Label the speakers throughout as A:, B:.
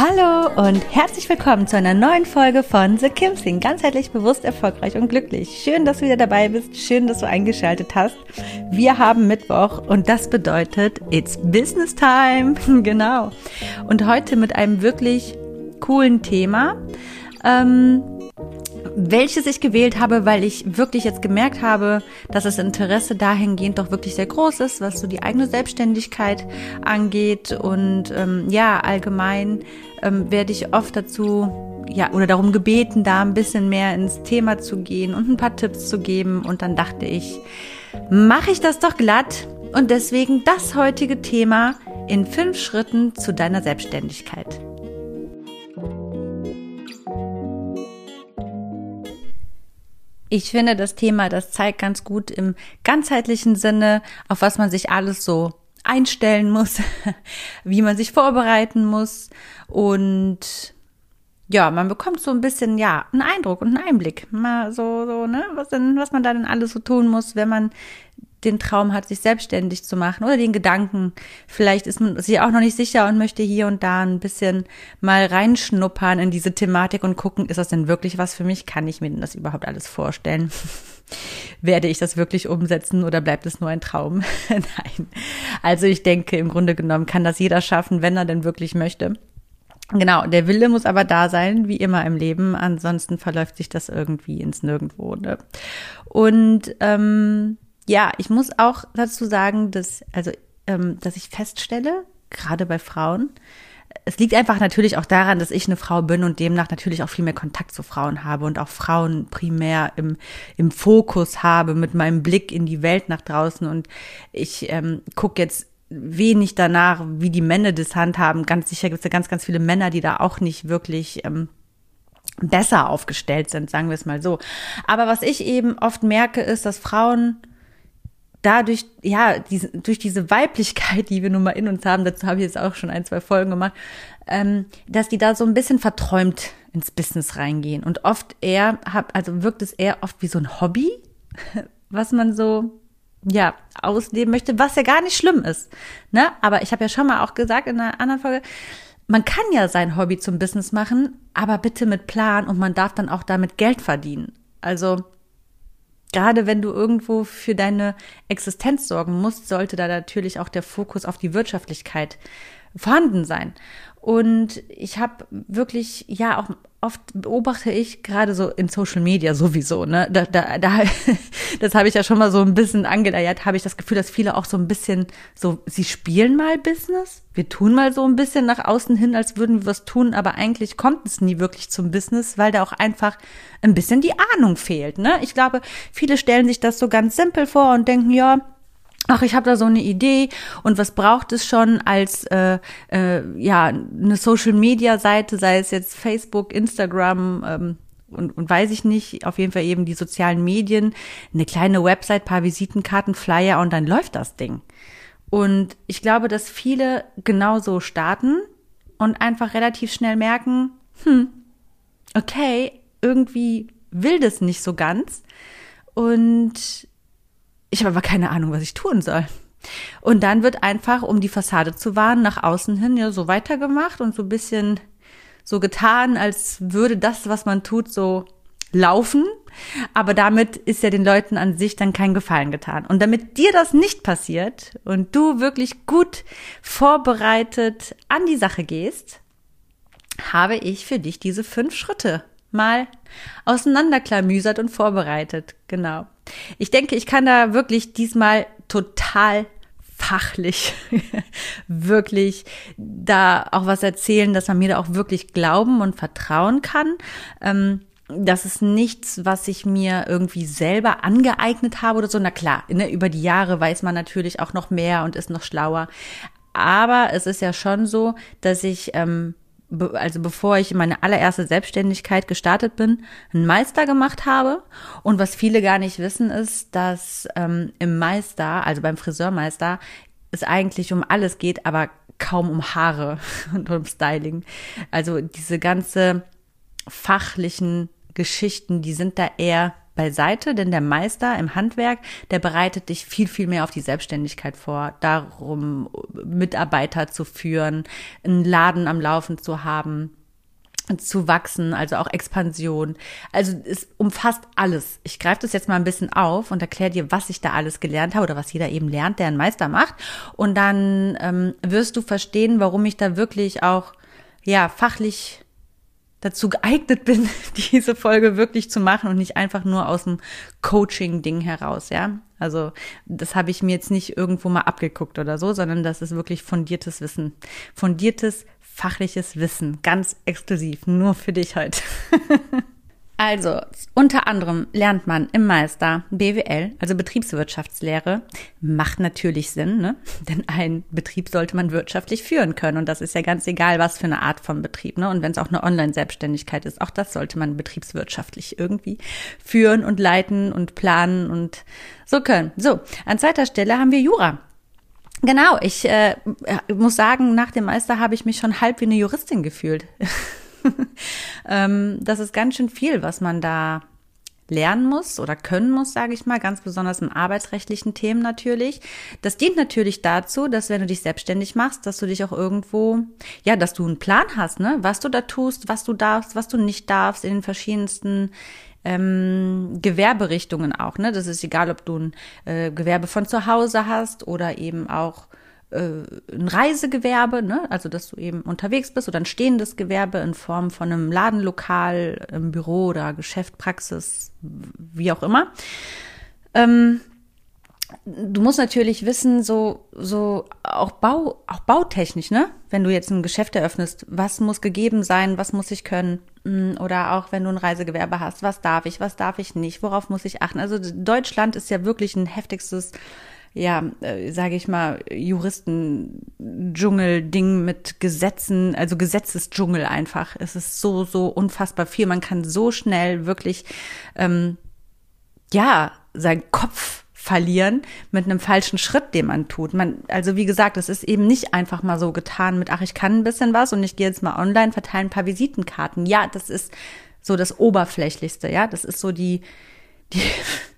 A: Hallo und herzlich willkommen zu einer neuen Folge von The Kim Sing. Ganzheitlich bewusst, erfolgreich und glücklich. Schön, dass du wieder dabei bist. Schön, dass du eingeschaltet hast. Wir haben Mittwoch und das bedeutet It's Business Time. genau. Und heute mit einem wirklich coolen Thema. Ähm, welches ich gewählt habe, weil ich wirklich jetzt gemerkt habe, dass das Interesse dahingehend doch wirklich sehr groß ist, was so die eigene Selbstständigkeit angeht. Und ähm, ja, allgemein ähm, werde ich oft dazu ja, oder darum gebeten, da ein bisschen mehr ins Thema zu gehen und ein paar Tipps zu geben. Und dann dachte ich, mache ich das doch glatt. Und deswegen das heutige Thema in fünf Schritten zu deiner Selbstständigkeit. Ich finde, das Thema, das zeigt ganz gut im ganzheitlichen Sinne, auf was man sich alles so einstellen muss, wie man sich vorbereiten muss und ja, man bekommt so ein bisschen, ja, einen Eindruck und einen Einblick. Mal so, so, ne, was denn, was man da denn alles so tun muss, wenn man den Traum hat, sich selbstständig zu machen oder den Gedanken. Vielleicht ist man sich auch noch nicht sicher und möchte hier und da ein bisschen mal reinschnuppern in diese Thematik und gucken, ist das denn wirklich was für mich? Kann ich mir denn das überhaupt alles vorstellen? Werde ich das wirklich umsetzen oder bleibt es nur ein Traum? Nein. Also ich denke, im Grunde genommen kann das jeder schaffen, wenn er denn wirklich möchte. Genau, der Wille muss aber da sein, wie immer im Leben. Ansonsten verläuft sich das irgendwie ins Nirgendwo. Ne? Und ähm, ja, ich muss auch dazu sagen, dass, also, ähm, dass ich feststelle, gerade bei Frauen, es liegt einfach natürlich auch daran, dass ich eine Frau bin und demnach natürlich auch viel mehr Kontakt zu Frauen habe und auch Frauen primär im, im Fokus habe mit meinem Blick in die Welt nach draußen. Und ich ähm, gucke jetzt wenig danach, wie die Männer das handhaben. Ganz sicher gibt es ja ganz, ganz viele Männer, die da auch nicht wirklich ähm, besser aufgestellt sind, sagen wir es mal so. Aber was ich eben oft merke, ist, dass Frauen dadurch, ja, diese, durch diese Weiblichkeit, die wir nun mal in uns haben, dazu habe ich jetzt auch schon ein, zwei Folgen gemacht, ähm, dass die da so ein bisschen verträumt ins Business reingehen. Und oft eher, hab, also wirkt es eher oft wie so ein Hobby, was man so, ja, ausleben möchte, was ja gar nicht schlimm ist. Ne? Aber ich habe ja schon mal auch gesagt in einer anderen Folge, man kann ja sein Hobby zum Business machen, aber bitte mit Plan und man darf dann auch damit Geld verdienen. Also Gerade wenn du irgendwo für deine Existenz sorgen musst, sollte da natürlich auch der Fokus auf die Wirtschaftlichkeit vorhanden sein. Und ich habe wirklich, ja, auch oft beobachte ich gerade so in Social Media sowieso, ne, da, da, da das habe ich ja schon mal so ein bisschen angeleiert, habe ich das Gefühl, dass viele auch so ein bisschen so, sie spielen mal Business, wir tun mal so ein bisschen nach außen hin, als würden wir was tun, aber eigentlich kommt es nie wirklich zum Business, weil da auch einfach ein bisschen die Ahnung fehlt, ne? Ich glaube, viele stellen sich das so ganz simpel vor und denken, ja, ach, ich habe da so eine Idee und was braucht es schon als äh, äh, ja eine Social Media Seite, sei es jetzt Facebook, Instagram ähm, und, und weiß ich nicht, auf jeden Fall eben die sozialen Medien, eine kleine Website, paar Visitenkarten, Flyer und dann läuft das Ding. Und ich glaube, dass viele genauso starten und einfach relativ schnell merken, hm, okay, irgendwie will das nicht so ganz. Und ich habe aber keine Ahnung, was ich tun soll. Und dann wird einfach, um die Fassade zu wahren, nach außen hin ja so weitergemacht und so ein bisschen so getan, als würde das, was man tut, so laufen. Aber damit ist ja den Leuten an sich dann kein Gefallen getan. Und damit dir das nicht passiert und du wirklich gut vorbereitet an die Sache gehst, habe ich für dich diese fünf Schritte mal auseinanderklamüsert und vorbereitet. Genau. Ich denke, ich kann da wirklich diesmal total fachlich wirklich da auch was erzählen, dass man mir da auch wirklich glauben und vertrauen kann. Ähm, das ist nichts, was ich mir irgendwie selber angeeignet habe oder so. Na klar, ne, über die Jahre weiß man natürlich auch noch mehr und ist noch schlauer. Aber es ist ja schon so, dass ich ähm, also bevor ich meine allererste Selbstständigkeit gestartet bin, einen Meister gemacht habe. Und was viele gar nicht wissen, ist, dass ähm, im Meister, also beim Friseurmeister, es eigentlich um alles geht, aber kaum um Haare und um Styling. Also diese ganze fachlichen Geschichten, die sind da eher beiseite, denn der Meister im Handwerk, der bereitet dich viel, viel mehr auf die Selbstständigkeit vor, darum, Mitarbeiter zu führen, einen Laden am Laufen zu haben, zu wachsen, also auch Expansion. Also es umfasst alles. Ich greife das jetzt mal ein bisschen auf und erkläre dir, was ich da alles gelernt habe oder was jeder eben lernt, der einen Meister macht. Und dann ähm, wirst du verstehen, warum ich da wirklich auch ja fachlich dazu geeignet bin, diese Folge wirklich zu machen und nicht einfach nur aus dem Coaching-Ding heraus, ja. Also das habe ich mir jetzt nicht irgendwo mal abgeguckt oder so, sondern das ist wirklich fundiertes Wissen. Fundiertes fachliches Wissen, ganz exklusiv, nur für dich heute. Also, unter anderem lernt man im Meister BWL, also Betriebswirtschaftslehre. Macht natürlich Sinn, ne? Denn ein Betrieb sollte man wirtschaftlich führen können. Und das ist ja ganz egal, was für eine Art von Betrieb, ne? Und wenn es auch eine Online-Selbstständigkeit ist, auch das sollte man betriebswirtschaftlich irgendwie führen und leiten und planen und so können. So, an zweiter Stelle haben wir Jura. Genau, ich äh, muss sagen, nach dem Meister habe ich mich schon halb wie eine Juristin gefühlt. ähm, das ist ganz schön viel, was man da lernen muss oder können muss, sage ich mal, ganz besonders im arbeitsrechtlichen Themen natürlich. Das dient natürlich dazu, dass wenn du dich selbstständig machst, dass du dich auch irgendwo, ja, dass du einen Plan hast, ne, was du da tust, was du darfst, was du nicht darfst in den verschiedensten ähm, Gewerberichtungen auch, ne. Das ist egal, ob du ein äh, Gewerbe von zu Hause hast oder eben auch ein Reisegewerbe, ne? also dass du eben unterwegs bist oder ein stehendes Gewerbe in Form von einem Ladenlokal, im Büro oder Geschäft, Praxis, wie auch immer. Ähm, du musst natürlich wissen, so, so auch Bau, auch bautechnisch, ne? Wenn du jetzt ein Geschäft eröffnest, was muss gegeben sein, was muss ich können? Hm, oder auch wenn du ein Reisegewerbe hast, was darf ich, was darf ich nicht, worauf muss ich achten? Also Deutschland ist ja wirklich ein heftigstes ja, äh, sage ich mal, Juristen-Dschungel-Ding mit Gesetzen, also Gesetzesdschungel einfach. Es ist so, so unfassbar viel. Man kann so schnell wirklich, ähm, ja, seinen Kopf verlieren mit einem falschen Schritt, den man tut. Man, also wie gesagt, es ist eben nicht einfach mal so getan mit, ach, ich kann ein bisschen was und ich gehe jetzt mal online, verteile ein paar Visitenkarten. Ja, das ist so das Oberflächlichste, ja. Das ist so die, die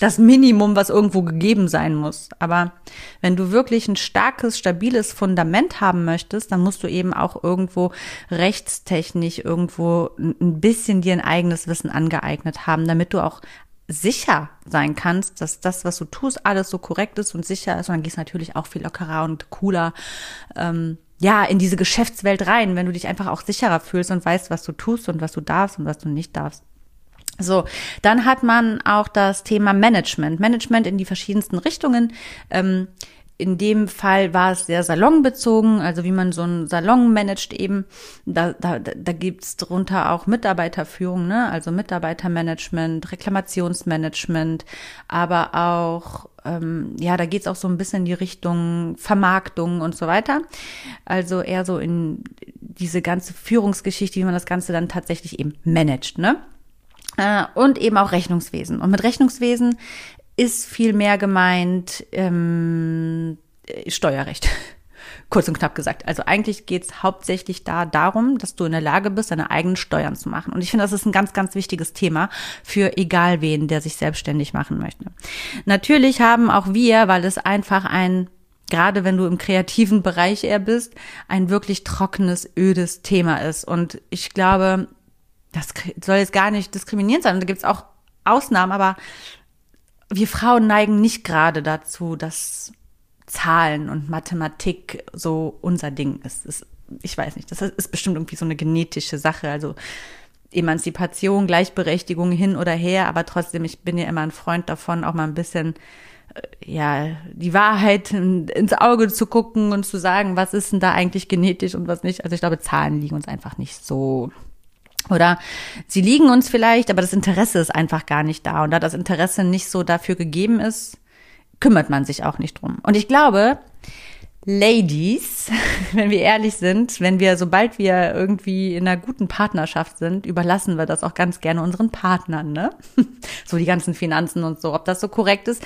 A: das Minimum, was irgendwo gegeben sein muss. Aber wenn du wirklich ein starkes, stabiles Fundament haben möchtest, dann musst du eben auch irgendwo rechtstechnisch irgendwo ein bisschen dir ein eigenes Wissen angeeignet haben, damit du auch sicher sein kannst, dass das, was du tust, alles so korrekt ist und sicher ist. Und dann gehst du natürlich auch viel lockerer und cooler, ähm, ja, in diese Geschäftswelt rein, wenn du dich einfach auch sicherer fühlst und weißt, was du tust und was du darfst und was du nicht darfst. So, dann hat man auch das Thema Management. Management in die verschiedensten Richtungen. Ähm, in dem Fall war es sehr salonbezogen, also wie man so einen Salon managt eben. Da, da, da gibt's drunter auch Mitarbeiterführung, ne? also Mitarbeitermanagement, Reklamationsmanagement, aber auch, ähm, ja, da geht's auch so ein bisschen in die Richtung Vermarktung und so weiter. Also eher so in diese ganze Führungsgeschichte, wie man das Ganze dann tatsächlich eben managt. Ne? Äh, und eben auch Rechnungswesen. Und mit Rechnungswesen ist viel mehr gemeint ähm, Steuerrecht. Kurz und knapp gesagt. Also eigentlich geht's hauptsächlich da darum, dass du in der Lage bist, deine eigenen Steuern zu machen. Und ich finde, das ist ein ganz, ganz wichtiges Thema für egal wen, der sich selbstständig machen möchte. Natürlich haben auch wir, weil es einfach ein gerade wenn du im kreativen Bereich eher bist, ein wirklich trockenes, ödes Thema ist. Und ich glaube, das soll jetzt gar nicht diskriminierend sein. Da gibt's auch Ausnahmen, aber wir Frauen neigen nicht gerade dazu, dass Zahlen und Mathematik so unser Ding ist. ist ich weiß nicht, das ist bestimmt irgendwie so eine genetische Sache. Also Emanzipation, Gleichberechtigung hin oder her, aber trotzdem, ich bin ja immer ein Freund davon, auch mal ein bisschen äh, ja, die Wahrheit ins Auge zu gucken und zu sagen, was ist denn da eigentlich genetisch und was nicht. Also ich glaube, Zahlen liegen uns einfach nicht so. Oder sie liegen uns vielleicht, aber das Interesse ist einfach gar nicht da. Und da das Interesse nicht so dafür gegeben ist, kümmert man sich auch nicht drum. Und ich glaube, Ladies, wenn wir ehrlich sind, wenn wir, sobald wir irgendwie in einer guten Partnerschaft sind, überlassen wir das auch ganz gerne unseren Partnern, ne? So die ganzen Finanzen und so. Ob das so korrekt ist,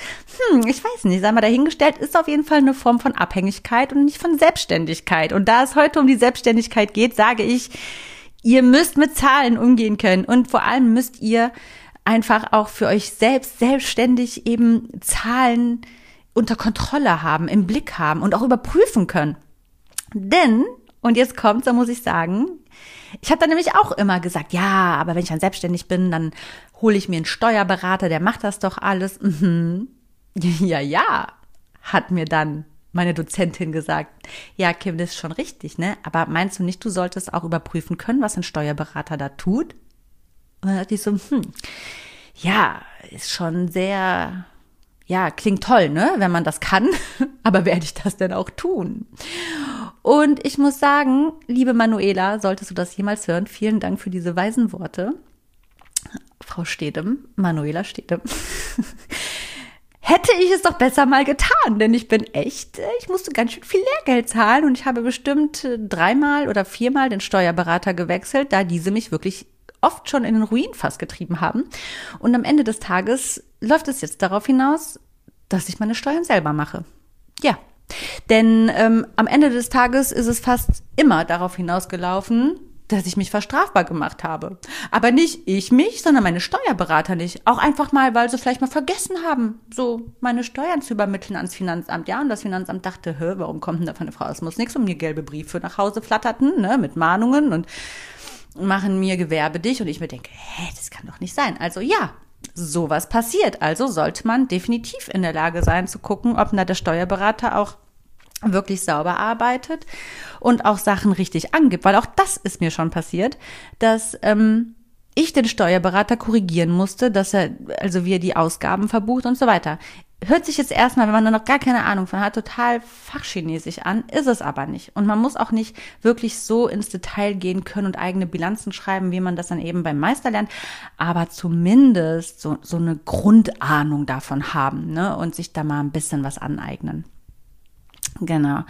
A: hm, ich weiß nicht, sei mal dahingestellt, ist auf jeden Fall eine Form von Abhängigkeit und nicht von Selbstständigkeit. Und da es heute um die Selbstständigkeit geht, sage ich, ihr müsst mit Zahlen umgehen können und vor allem müsst ihr einfach auch für euch selbst selbstständig eben Zahlen unter Kontrolle haben, im Blick haben und auch überprüfen können. Denn, und jetzt kommt's, da muss ich sagen, ich habe da nämlich auch immer gesagt, ja, aber wenn ich dann selbstständig bin, dann hole ich mir einen Steuerberater, der macht das doch alles. Mhm. Ja, ja, hat mir dann meine Dozentin gesagt. Ja, Kim, das ist schon richtig, ne? Aber meinst du nicht, du solltest auch überprüfen können, was ein Steuerberater da tut? Und dann dachte ich so, hm, ja, ist schon sehr ja, klingt toll, ne, wenn man das kann, aber werde ich das denn auch tun? Und ich muss sagen, liebe Manuela, solltest du das jemals hören, vielen Dank für diese weisen Worte. Frau Stedem, Manuela Stedem. Hätte ich es doch besser mal getan, denn ich bin echt, ich musste ganz schön viel Lehrgeld zahlen und ich habe bestimmt dreimal oder viermal den Steuerberater gewechselt, da diese mich wirklich oft schon in den Ruin fast getrieben haben. Und am Ende des Tages läuft es jetzt darauf hinaus, dass ich meine Steuern selber mache. Ja. Denn ähm, am Ende des Tages ist es fast immer darauf hinausgelaufen, dass ich mich verstrafbar gemacht habe. Aber nicht ich mich, sondern meine Steuerberater nicht. Auch einfach mal, weil sie vielleicht mal vergessen haben, so meine Steuern zu übermitteln ans Finanzamt. Ja, und das Finanzamt dachte, hä, warum kommt denn da von der Frau? Es muss nichts um mir gelbe Briefe nach Hause flatterten, ne, mit Mahnungen und machen mir Gewerbe dich und ich mir denke, hä, das kann doch nicht sein. Also ja, sowas passiert. Also sollte man definitiv in der Lage sein zu gucken, ob da der Steuerberater auch wirklich sauber arbeitet und auch Sachen richtig angibt, weil auch das ist mir schon passiert, dass ähm, ich den Steuerberater korrigieren musste, dass er, also wie er die Ausgaben verbucht und so weiter hört sich jetzt erstmal, wenn man da noch gar keine Ahnung von hat, total fachchinesisch an, ist es aber nicht. Und man muss auch nicht wirklich so ins Detail gehen können und eigene Bilanzen schreiben, wie man das dann eben beim Meister lernt, aber zumindest so, so eine Grundahnung davon haben ne? und sich da mal ein bisschen was aneignen. Genau.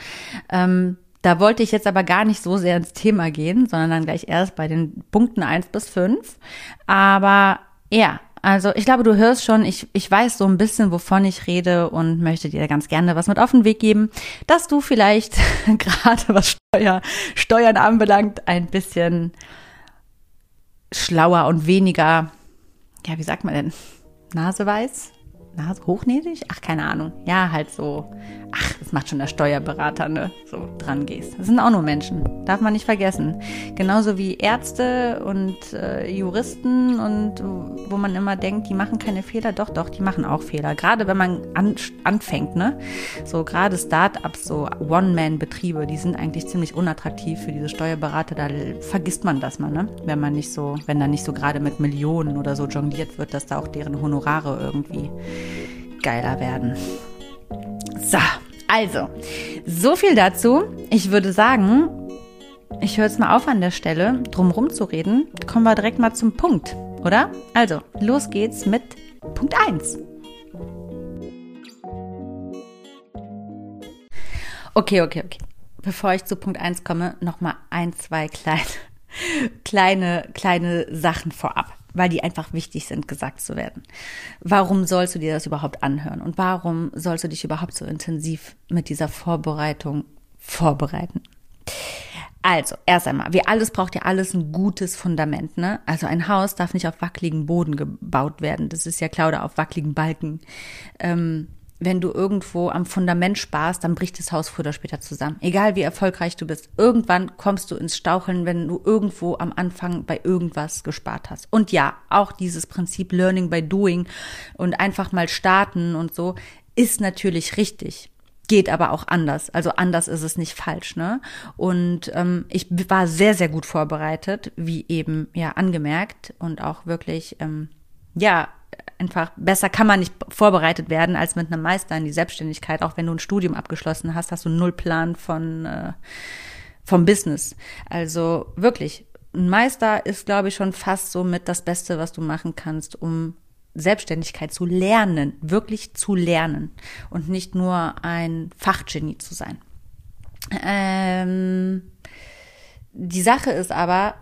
A: Ähm, da wollte ich jetzt aber gar nicht so sehr ins Thema gehen, sondern dann gleich erst bei den Punkten eins bis fünf. Aber ja, also ich glaube, du hörst schon, ich, ich weiß so ein bisschen, wovon ich rede und möchte dir ganz gerne was mit auf den Weg geben, dass du vielleicht gerade was Steuer, Steuern anbelangt, ein bisschen schlauer und weniger, ja, wie sagt man denn, naseweiß Nase hochnäsig? Ach, keine Ahnung. Ja, halt so. Ach, das macht schon der Steuerberater, ne? So dran gehst. Das sind auch nur Menschen. Darf man nicht vergessen. Genauso wie Ärzte und äh, Juristen und wo man immer denkt, die machen keine Fehler. Doch, doch, die machen auch Fehler. Gerade wenn man an, anfängt, ne? So gerade Start-ups, so One-Man-Betriebe, die sind eigentlich ziemlich unattraktiv für diese Steuerberater. Da vergisst man das mal, ne? Wenn man nicht so, wenn da nicht so gerade mit Millionen oder so jongliert wird, dass da auch deren Honorare irgendwie geiler werden. So, also, so viel dazu. Ich würde sagen, ich höre jetzt mal auf an der Stelle, drum zu reden. Kommen wir direkt mal zum Punkt, oder? Also, los geht's mit Punkt 1. Okay, okay, okay. Bevor ich zu Punkt 1 komme, noch mal ein, zwei kleine, kleine, kleine Sachen vorab weil die einfach wichtig sind, gesagt zu werden. Warum sollst du dir das überhaupt anhören? Und warum sollst du dich überhaupt so intensiv mit dieser Vorbereitung vorbereiten? Also, erst einmal, wie alles braucht ja alles ein gutes Fundament, ne? Also ein Haus darf nicht auf wackeligen Boden gebaut werden. Das ist ja oder auf wackeligen Balken. Ähm, wenn du irgendwo am Fundament sparst, dann bricht das Haus früher oder später zusammen. Egal wie erfolgreich du bist. Irgendwann kommst du ins Staucheln, wenn du irgendwo am Anfang bei irgendwas gespart hast. Und ja, auch dieses Prinzip Learning by Doing und einfach mal starten und so ist natürlich richtig geht aber auch anders. Also anders ist es nicht falsch, ne? Und ähm, ich war sehr, sehr gut vorbereitet, wie eben ja angemerkt und auch wirklich ähm, ja einfach besser kann man nicht vorbereitet werden als mit einem Meister in die Selbstständigkeit. Auch wenn du ein Studium abgeschlossen hast, hast du null Plan von äh, vom Business. Also wirklich, ein Meister ist, glaube ich, schon fast so mit das Beste, was du machen kannst, um Selbstständigkeit zu lernen, wirklich zu lernen und nicht nur ein Fachgenie zu sein. Ähm, die Sache ist aber,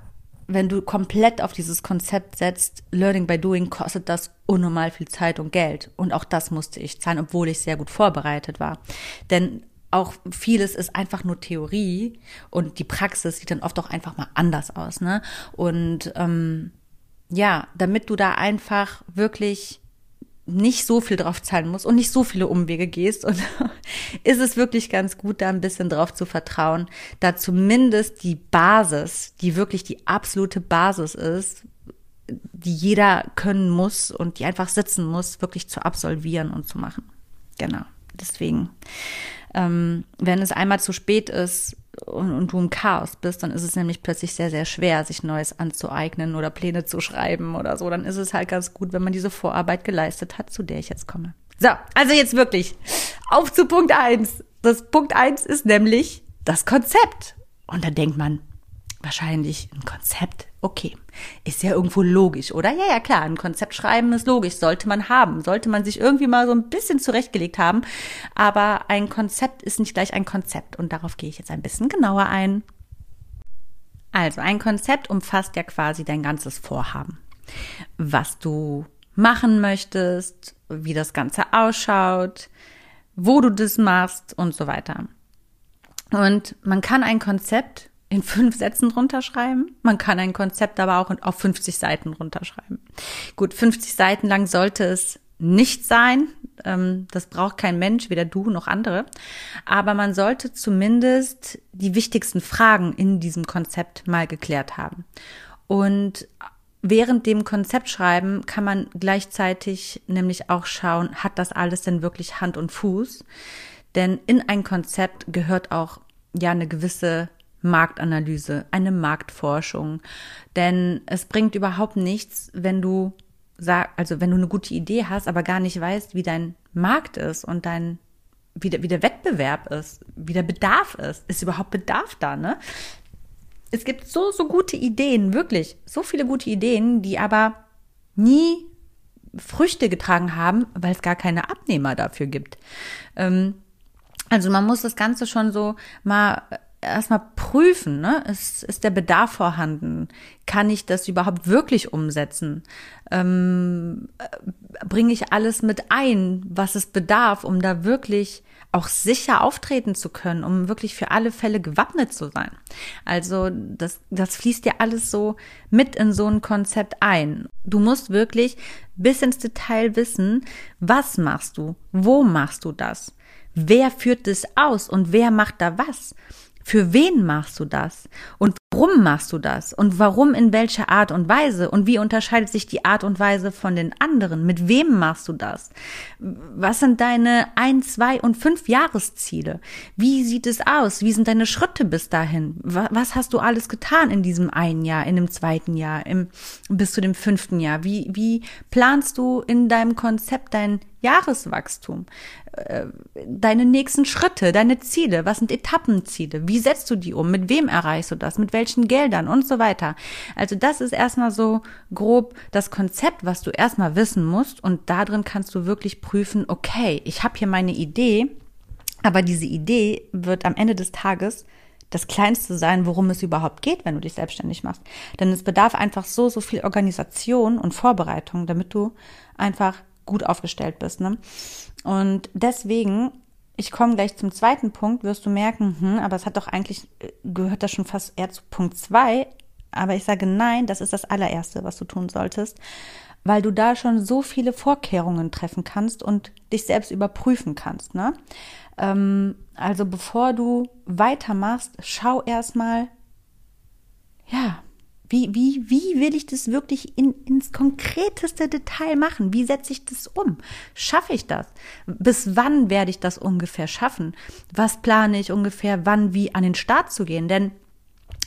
A: wenn du komplett auf dieses Konzept setzt, Learning by Doing, kostet das unnormal viel Zeit und Geld. Und auch das musste ich zahlen, obwohl ich sehr gut vorbereitet war. Denn auch vieles ist einfach nur Theorie und die Praxis sieht dann oft auch einfach mal anders aus. Ne? Und ähm, ja, damit du da einfach wirklich nicht so viel drauf zahlen musst und nicht so viele Umwege gehst. Und ist es wirklich ganz gut, da ein bisschen drauf zu vertrauen, da zumindest die Basis, die wirklich die absolute Basis ist, die jeder können muss und die einfach sitzen muss, wirklich zu absolvieren und zu machen. Genau. Deswegen, ähm, wenn es einmal zu spät ist, und, und du im Chaos bist, dann ist es nämlich plötzlich sehr, sehr schwer, sich Neues anzueignen oder Pläne zu schreiben oder so. Dann ist es halt ganz gut, wenn man diese Vorarbeit geleistet hat, zu der ich jetzt komme. So, also jetzt wirklich auf zu Punkt eins. Das Punkt eins ist nämlich das Konzept. Und da denkt man, wahrscheinlich ein Konzept. Okay, ist ja irgendwo logisch, oder? Ja, ja, klar, ein Konzept schreiben ist logisch, sollte man haben, sollte man sich irgendwie mal so ein bisschen zurechtgelegt haben. Aber ein Konzept ist nicht gleich ein Konzept und darauf gehe ich jetzt ein bisschen genauer ein. Also, ein Konzept umfasst ja quasi dein ganzes Vorhaben. Was du machen möchtest, wie das Ganze ausschaut, wo du das machst und so weiter. Und man kann ein Konzept in fünf Sätzen runterschreiben. Man kann ein Konzept aber auch auf 50 Seiten runterschreiben. Gut, 50 Seiten lang sollte es nicht sein. Ähm, das braucht kein Mensch, weder du noch andere. Aber man sollte zumindest die wichtigsten Fragen in diesem Konzept mal geklärt haben. Und während dem Konzeptschreiben kann man gleichzeitig nämlich auch schauen, hat das alles denn wirklich Hand und Fuß? Denn in ein Konzept gehört auch ja eine gewisse Marktanalyse, eine Marktforschung. Denn es bringt überhaupt nichts, wenn du sag, also wenn du eine gute Idee hast, aber gar nicht weißt, wie dein Markt ist und dein wie der, wie der Wettbewerb ist, wie der Bedarf ist. Ist überhaupt Bedarf da, ne? Es gibt so, so gute Ideen, wirklich, so viele gute Ideen, die aber nie Früchte getragen haben, weil es gar keine Abnehmer dafür gibt. Ähm, also man muss das Ganze schon so mal erstmal prüfen, ne? Ist, ist der Bedarf vorhanden? Kann ich das überhaupt wirklich umsetzen? Ähm, Bringe ich alles mit ein, was es bedarf, um da wirklich auch sicher auftreten zu können, um wirklich für alle Fälle gewappnet zu sein. Also das, das fließt ja alles so mit in so ein Konzept ein. Du musst wirklich bis ins Detail wissen, was machst du, wo machst du das, wer führt es aus und wer macht da was. Für wen machst du das? Und warum machst du das? Und warum in welcher Art und Weise? Und wie unterscheidet sich die Art und Weise von den anderen? Mit wem machst du das? Was sind deine ein, zwei und fünf Jahresziele? Wie sieht es aus? Wie sind deine Schritte bis dahin? Was hast du alles getan in diesem einen Jahr, in dem zweiten Jahr, im, bis zu dem fünften Jahr? Wie, wie planst du in deinem Konzept dein Jahreswachstum? Äh, deine nächsten Schritte, deine Ziele, was sind Etappenziele, wie setzt du die um, mit wem erreichst du das, mit welchen Geldern? Und so weiter. Also das ist erstmal so grob das Konzept, was du erstmal wissen musst. Und darin kannst du wirklich prüfen, okay, ich habe hier meine Idee, aber diese Idee wird am Ende des Tages das Kleinste sein, worum es überhaupt geht, wenn du dich selbstständig machst. Denn es bedarf einfach so, so viel Organisation und Vorbereitung, damit du einfach gut aufgestellt bist. Ne? Und deswegen, ich komme gleich zum zweiten Punkt, wirst du merken, hm, aber es hat doch eigentlich, äh, gehört das schon fast eher zu Punkt zwei. Aber ich sage nein, das ist das allererste, was du tun solltest. weil du da schon so viele Vorkehrungen treffen kannst und dich selbst überprüfen kannst. Ne? Ähm, also bevor du weitermachst, schau erstmal, ja, wie, wie, wie will ich das wirklich in, ins konkreteste Detail machen? Wie setze ich das um? Schaffe ich das? Bis wann werde ich das ungefähr schaffen? Was plane ich ungefähr, wann wie an den Start zu gehen? Denn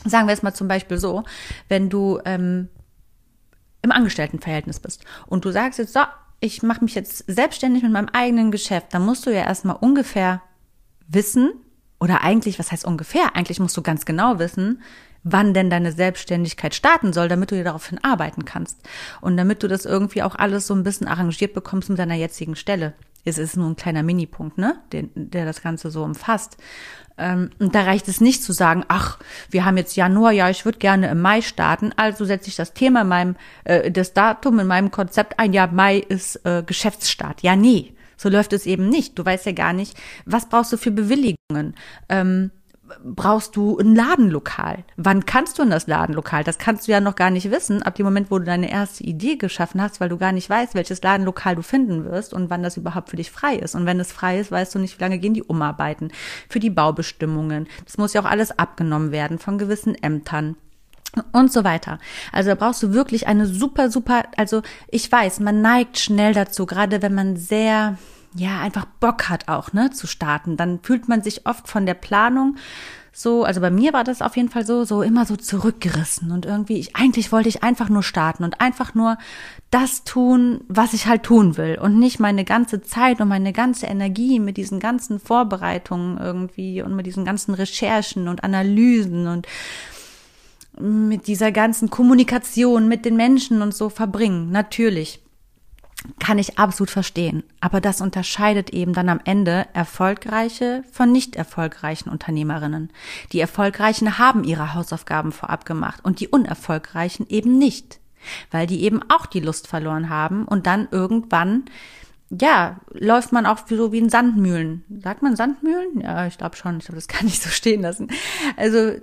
A: sagen wir es mal zum Beispiel so, wenn du ähm, im Angestelltenverhältnis bist und du sagst jetzt, so, ich mache mich jetzt selbstständig mit meinem eigenen Geschäft, dann musst du ja erstmal ungefähr wissen, oder eigentlich, was heißt ungefähr? Eigentlich musst du ganz genau wissen, wann denn deine Selbstständigkeit starten soll, damit du dir daraufhin arbeiten kannst. Und damit du das irgendwie auch alles so ein bisschen arrangiert bekommst mit deiner jetzigen Stelle. Es ist nur ein kleiner Minipunkt, ne, den, der das Ganze so umfasst. Ähm, und da reicht es nicht zu sagen, ach, wir haben jetzt Januar, ja, ich würde gerne im Mai starten, also setze ich das Thema in meinem, äh, das Datum in meinem Konzept ein, ja, Mai ist äh, Geschäftsstart. Ja, nee, so läuft es eben nicht. Du weißt ja gar nicht, was brauchst du für Bewilligungen. Ähm, brauchst du ein Ladenlokal? Wann kannst du in das Ladenlokal? Das kannst du ja noch gar nicht wissen, ab dem Moment, wo du deine erste Idee geschaffen hast, weil du gar nicht weißt, welches Ladenlokal du finden wirst und wann das überhaupt für dich frei ist. Und wenn es frei ist, weißt du nicht, wie lange gehen die Umarbeiten für die Baubestimmungen. Das muss ja auch alles abgenommen werden von gewissen Ämtern und so weiter. Also da brauchst du wirklich eine super, super, also ich weiß, man neigt schnell dazu, gerade wenn man sehr ja, einfach Bock hat auch, ne, zu starten. Dann fühlt man sich oft von der Planung so, also bei mir war das auf jeden Fall so, so immer so zurückgerissen und irgendwie, ich, eigentlich wollte ich einfach nur starten und einfach nur das tun, was ich halt tun will und nicht meine ganze Zeit und meine ganze Energie mit diesen ganzen Vorbereitungen irgendwie und mit diesen ganzen Recherchen und Analysen und mit dieser ganzen Kommunikation mit den Menschen und so verbringen. Natürlich kann ich absolut verstehen. Aber das unterscheidet eben dann am Ende erfolgreiche von nicht erfolgreichen Unternehmerinnen. Die Erfolgreichen haben ihre Hausaufgaben vorab gemacht und die Unerfolgreichen eben nicht, weil die eben auch die Lust verloren haben und dann irgendwann ja, läuft man auch so wie in Sandmühlen. Sagt man Sandmühlen? Ja, ich glaube schon. Ich glaube, das kann ich so stehen lassen. Also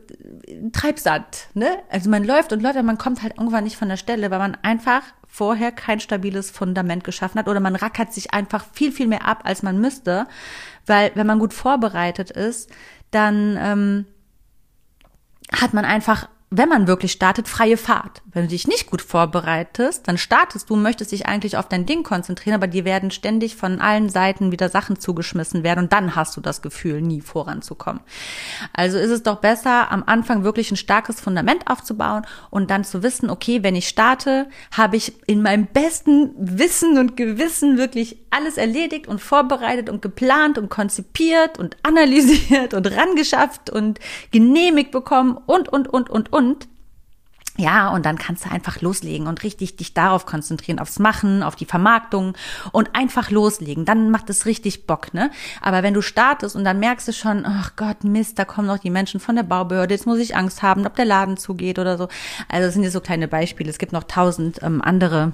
A: Treibsand, ne? Also man läuft und läuft, aber man kommt halt irgendwann nicht von der Stelle, weil man einfach vorher kein stabiles Fundament geschaffen hat oder man rackert sich einfach viel, viel mehr ab, als man müsste. Weil wenn man gut vorbereitet ist, dann ähm, hat man einfach wenn man wirklich startet, freie Fahrt. Wenn du dich nicht gut vorbereitest, dann startest du, möchtest dich eigentlich auf dein Ding konzentrieren, aber dir werden ständig von allen Seiten wieder Sachen zugeschmissen werden und dann hast du das Gefühl, nie voranzukommen. Also ist es doch besser, am Anfang wirklich ein starkes Fundament aufzubauen und dann zu wissen, okay, wenn ich starte, habe ich in meinem besten Wissen und Gewissen wirklich alles erledigt und vorbereitet und geplant und konzipiert und analysiert und rangeschafft und genehmigt bekommen und, und, und, und, und ja, und dann kannst du einfach loslegen und richtig dich darauf konzentrieren, aufs Machen, auf die Vermarktung und einfach loslegen. Dann macht es richtig Bock, ne? Aber wenn du startest und dann merkst du schon, ach Gott, Mist, da kommen noch die Menschen von der Baubehörde, jetzt muss ich Angst haben, ob der Laden zugeht oder so. Also das sind jetzt so kleine Beispiele. Es gibt noch tausend ähm, andere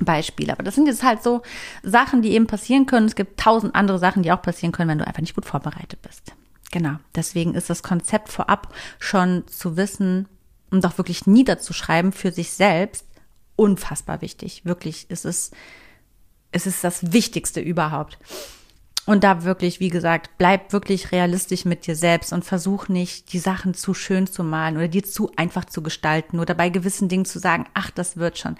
A: Beispiele. Aber das sind jetzt halt so Sachen, die eben passieren können. Es gibt tausend andere Sachen, die auch passieren können, wenn du einfach nicht gut vorbereitet bist. Genau. Deswegen ist das Konzept vorab schon zu wissen, und auch wirklich niederzuschreiben für sich selbst, unfassbar wichtig. Wirklich, es ist, es ist das Wichtigste überhaupt. Und da wirklich, wie gesagt, bleib wirklich realistisch mit dir selbst und versuch nicht, die Sachen zu schön zu malen oder dir zu einfach zu gestalten oder bei gewissen Dingen zu sagen, ach, das wird schon.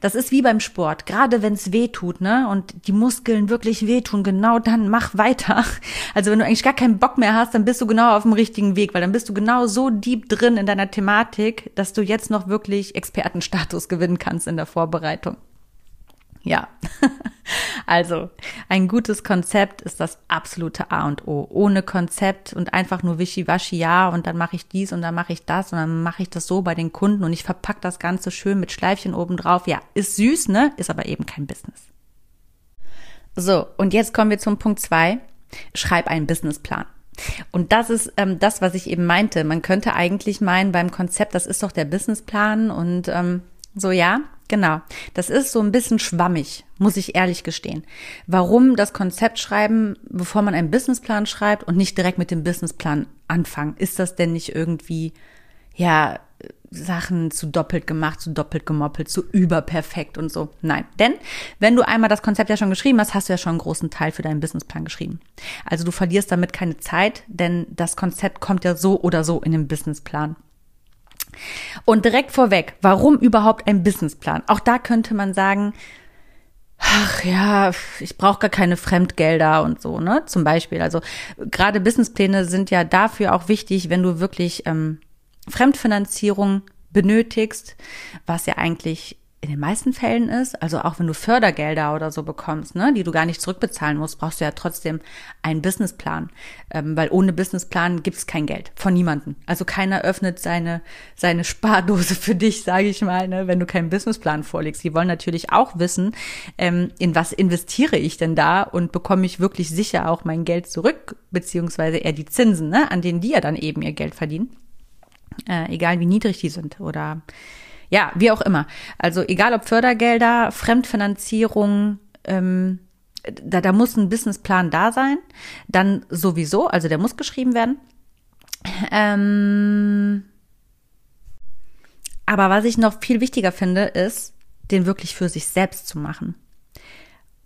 A: Das ist wie beim Sport. Gerade wenn es weh tut, ne, und die Muskeln wirklich wehtun, genau dann mach weiter. Also wenn du eigentlich gar keinen Bock mehr hast, dann bist du genau auf dem richtigen Weg, weil dann bist du genau so deep drin in deiner Thematik, dass du jetzt noch wirklich Expertenstatus gewinnen kannst in der Vorbereitung. Ja. Also, ein gutes Konzept ist das absolute A und O. Ohne Konzept und einfach nur wischiwaschi, ja, und dann mache ich dies und dann mache ich das und dann mache ich das so bei den Kunden und ich verpacke das Ganze schön mit Schleifchen oben drauf. Ja, ist süß, ne? Ist aber eben kein Business. So, und jetzt kommen wir zum Punkt zwei. Schreib einen Businessplan. Und das ist ähm, das, was ich eben meinte. Man könnte eigentlich meinen beim Konzept, das ist doch der Businessplan und ähm, so ja, Genau, das ist so ein bisschen schwammig, muss ich ehrlich gestehen. Warum das Konzept schreiben, bevor man einen Businessplan schreibt und nicht direkt mit dem Businessplan anfangen? Ist das denn nicht irgendwie, ja, Sachen zu doppelt gemacht, zu doppelt gemoppelt, zu überperfekt und so. Nein, denn wenn du einmal das Konzept ja schon geschrieben hast, hast du ja schon einen großen Teil für deinen Businessplan geschrieben. Also du verlierst damit keine Zeit, denn das Konzept kommt ja so oder so in den Businessplan. Und direkt vorweg, warum überhaupt ein Businessplan? Auch da könnte man sagen, ach ja, ich brauche gar keine Fremdgelder und so, ne? Zum Beispiel. Also gerade Businesspläne sind ja dafür auch wichtig, wenn du wirklich ähm, Fremdfinanzierung benötigst, was ja eigentlich in den meisten Fällen ist, also auch wenn du Fördergelder oder so bekommst, ne, die du gar nicht zurückbezahlen musst, brauchst du ja trotzdem einen Businessplan, ähm, weil ohne Businessplan gibt's kein Geld von niemanden. Also keiner öffnet seine seine Spardose für dich, sage ich mal, ne, wenn du keinen Businessplan vorlegst. Die wollen natürlich auch wissen, ähm, in was investiere ich denn da und bekomme ich wirklich sicher auch mein Geld zurück, beziehungsweise eher die Zinsen, ne, an denen die ja dann eben ihr Geld verdienen äh, egal wie niedrig die sind oder ja, wie auch immer. Also egal ob Fördergelder, Fremdfinanzierung, ähm, da, da muss ein Businessplan da sein. Dann sowieso, also der muss geschrieben werden. Ähm, aber was ich noch viel wichtiger finde, ist, den wirklich für sich selbst zu machen.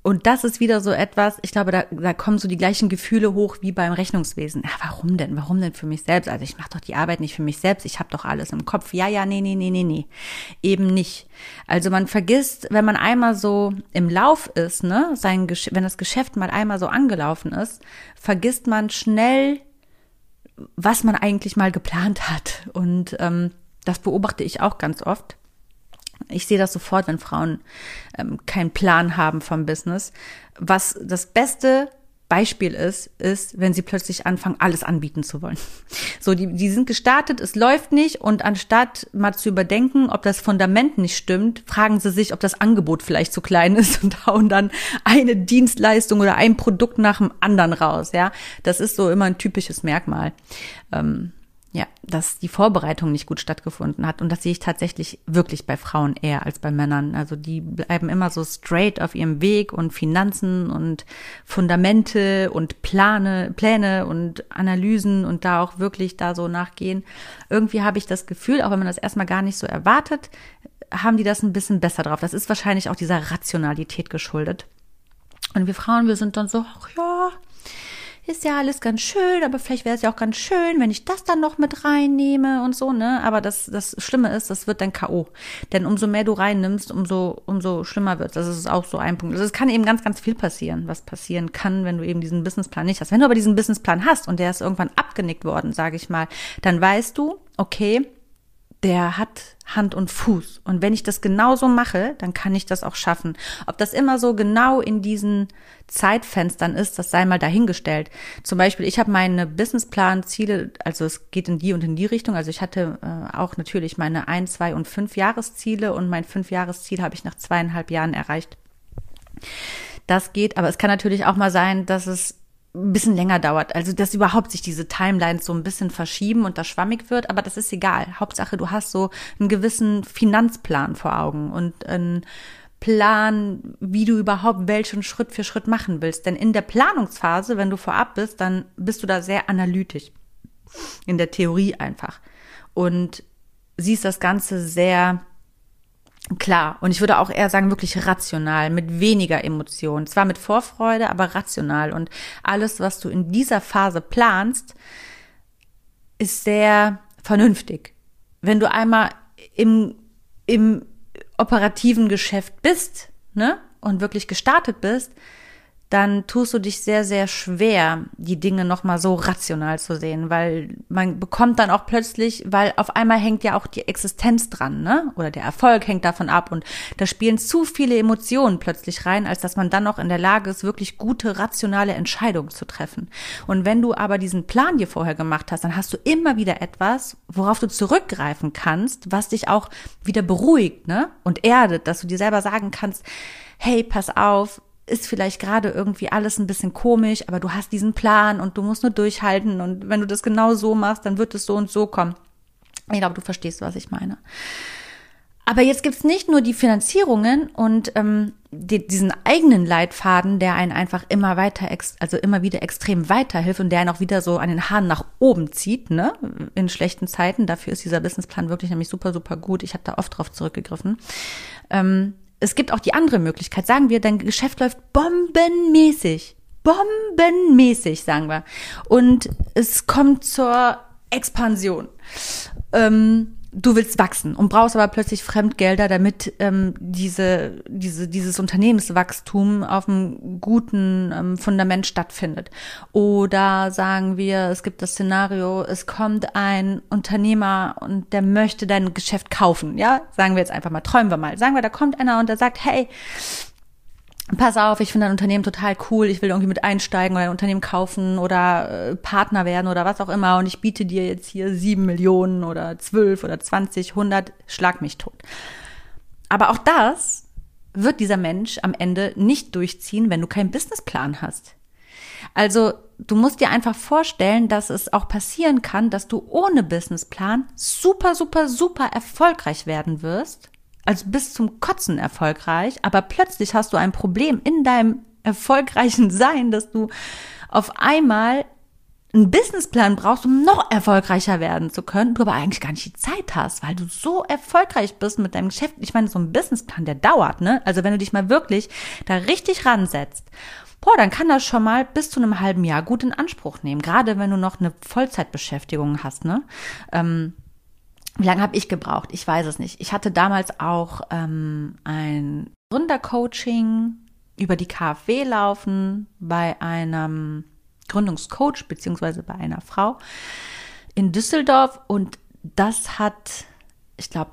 A: Und das ist wieder so etwas, ich glaube, da, da kommen so die gleichen Gefühle hoch wie beim Rechnungswesen. Ja, warum denn? Warum denn für mich selbst? Also ich mache doch die Arbeit nicht für mich selbst, ich habe doch alles im Kopf. Ja, ja, nee, nee, nee, nee, nee. Eben nicht. Also man vergisst, wenn man einmal so im Lauf ist, ne, sein wenn das Geschäft mal einmal so angelaufen ist, vergisst man schnell, was man eigentlich mal geplant hat. Und ähm, das beobachte ich auch ganz oft ich sehe das sofort, wenn Frauen ähm, keinen Plan haben vom Business. Was das beste Beispiel ist, ist, wenn sie plötzlich anfangen, alles anbieten zu wollen. So, die, die sind gestartet, es läuft nicht und anstatt mal zu überdenken, ob das Fundament nicht stimmt, fragen sie sich, ob das Angebot vielleicht zu klein ist und hauen dann eine Dienstleistung oder ein Produkt nach dem anderen raus. Ja, das ist so immer ein typisches Merkmal. Ähm, ja, dass die Vorbereitung nicht gut stattgefunden hat. Und das sehe ich tatsächlich wirklich bei Frauen eher als bei Männern. Also die bleiben immer so straight auf ihrem Weg und Finanzen und Fundamente und Plane, Pläne und Analysen und da auch wirklich da so nachgehen. Irgendwie habe ich das Gefühl, auch wenn man das erstmal gar nicht so erwartet, haben die das ein bisschen besser drauf. Das ist wahrscheinlich auch dieser Rationalität geschuldet. Und wir Frauen, wir sind dann so, ach ja, ist ja alles ganz schön, aber vielleicht wäre es ja auch ganz schön, wenn ich das dann noch mit reinnehme und so, ne? Aber das, das Schlimme ist, das wird dann K.O. Denn umso mehr du reinnimmst, umso, umso schlimmer wird Das ist auch so ein Punkt. Also es kann eben ganz, ganz viel passieren, was passieren kann, wenn du eben diesen Businessplan nicht hast. Wenn du aber diesen Businessplan hast und der ist irgendwann abgenickt worden, sage ich mal, dann weißt du, okay, der hat Hand und Fuß. Und wenn ich das genauso mache, dann kann ich das auch schaffen. Ob das immer so genau in diesen Zeitfenstern ist, das sei mal dahingestellt. Zum Beispiel, ich habe meine Businessplan-Ziele, also es geht in die und in die Richtung. Also ich hatte äh, auch natürlich meine ein, zwei und fünf Jahresziele und mein fünf Jahresziel habe ich nach zweieinhalb Jahren erreicht. Das geht, aber es kann natürlich auch mal sein, dass es ein bisschen länger dauert. Also, dass überhaupt sich diese Timelines so ein bisschen verschieben und das schwammig wird, aber das ist egal. Hauptsache, du hast so einen gewissen Finanzplan vor Augen und einen Plan, wie du überhaupt welchen Schritt für Schritt machen willst. Denn in der Planungsphase, wenn du vorab bist, dann bist du da sehr analytisch. In der Theorie einfach. Und siehst das Ganze sehr Klar, und ich würde auch eher sagen, wirklich rational, mit weniger Emotionen. Zwar mit Vorfreude, aber rational. Und alles, was du in dieser Phase planst, ist sehr vernünftig. Wenn du einmal im, im operativen Geschäft bist, ne, und wirklich gestartet bist, dann tust du dich sehr, sehr schwer, die Dinge nochmal so rational zu sehen, weil man bekommt dann auch plötzlich, weil auf einmal hängt ja auch die Existenz dran, ne? Oder der Erfolg hängt davon ab und da spielen zu viele Emotionen plötzlich rein, als dass man dann noch in der Lage ist, wirklich gute, rationale Entscheidungen zu treffen. Und wenn du aber diesen Plan dir vorher gemacht hast, dann hast du immer wieder etwas, worauf du zurückgreifen kannst, was dich auch wieder beruhigt, ne? Und erdet, dass du dir selber sagen kannst, hey, pass auf, ist vielleicht gerade irgendwie alles ein bisschen komisch, aber du hast diesen Plan und du musst nur durchhalten und wenn du das genau so machst, dann wird es so und so kommen. Ich glaube, du verstehst, was ich meine. Aber jetzt gibt's nicht nur die Finanzierungen und ähm, die, diesen eigenen Leitfaden, der einen einfach immer weiter, also immer wieder extrem weiterhilft und der einen auch wieder so an den Haaren nach oben zieht, ne? In schlechten Zeiten. Dafür ist dieser Businessplan wirklich nämlich super, super gut. Ich habe da oft drauf zurückgegriffen. Ähm, es gibt auch die andere Möglichkeit. Sagen wir, dein Geschäft läuft bombenmäßig. Bombenmäßig, sagen wir. Und es kommt zur Expansion. Ähm, du willst wachsen und brauchst aber plötzlich Fremdgelder, damit ähm, diese, diese, dieses Unternehmenswachstum auf einem guten ähm, Fundament stattfindet. Oder sagen wir, es gibt das Szenario, es kommt ein Unternehmer und der möchte dein Geschäft kaufen. Ja, sagen wir jetzt einfach mal, träumen wir mal. Sagen wir, da kommt einer und der sagt, hey, pass auf, ich finde dein Unternehmen total cool, ich will irgendwie mit einsteigen oder ein Unternehmen kaufen oder äh, Partner werden oder was auch immer und ich biete dir jetzt hier sieben Millionen oder zwölf oder zwanzig, hundert, schlag mich tot. Aber auch das wird dieser Mensch am Ende nicht durchziehen, wenn du keinen Businessplan hast. Also du musst dir einfach vorstellen, dass es auch passieren kann, dass du ohne Businessplan super, super, super erfolgreich werden wirst also bis zum Kotzen erfolgreich, aber plötzlich hast du ein Problem in deinem erfolgreichen Sein, dass du auf einmal einen Businessplan brauchst, um noch erfolgreicher werden zu können, du aber eigentlich gar nicht die Zeit hast, weil du so erfolgreich bist mit deinem Geschäft. Ich meine, so ein Businessplan, der dauert, ne? Also wenn du dich mal wirklich da richtig ransetzt, boah, dann kann das schon mal bis zu einem halben Jahr gut in Anspruch nehmen. Gerade wenn du noch eine Vollzeitbeschäftigung hast, ne? Ähm, wie lange habe ich gebraucht? Ich weiß es nicht. Ich hatte damals auch ähm, ein Gründercoaching über die KfW laufen bei einem Gründungscoach beziehungsweise bei einer Frau in Düsseldorf und das hat, ich glaube,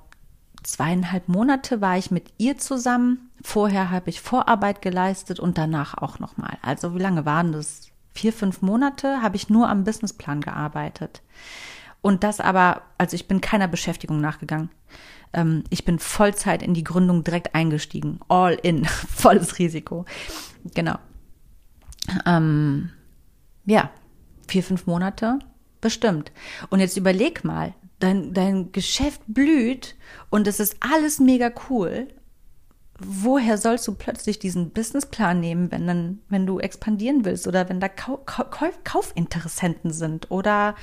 A: zweieinhalb Monate war ich mit ihr zusammen. Vorher habe ich Vorarbeit geleistet und danach auch nochmal. Also wie lange waren das? Vier, fünf Monate habe ich nur am Businessplan gearbeitet. Und das aber, also ich bin keiner Beschäftigung nachgegangen. Ähm, ich bin Vollzeit in die Gründung direkt eingestiegen. All in. Volles Risiko. Genau. Ähm, ja, vier, fünf Monate bestimmt. Und jetzt überleg mal, dein, dein Geschäft blüht und es ist alles mega cool woher sollst du plötzlich diesen Businessplan nehmen, wenn dann, wenn du expandieren willst oder wenn da Kau Kau Kaufinteressenten sind oder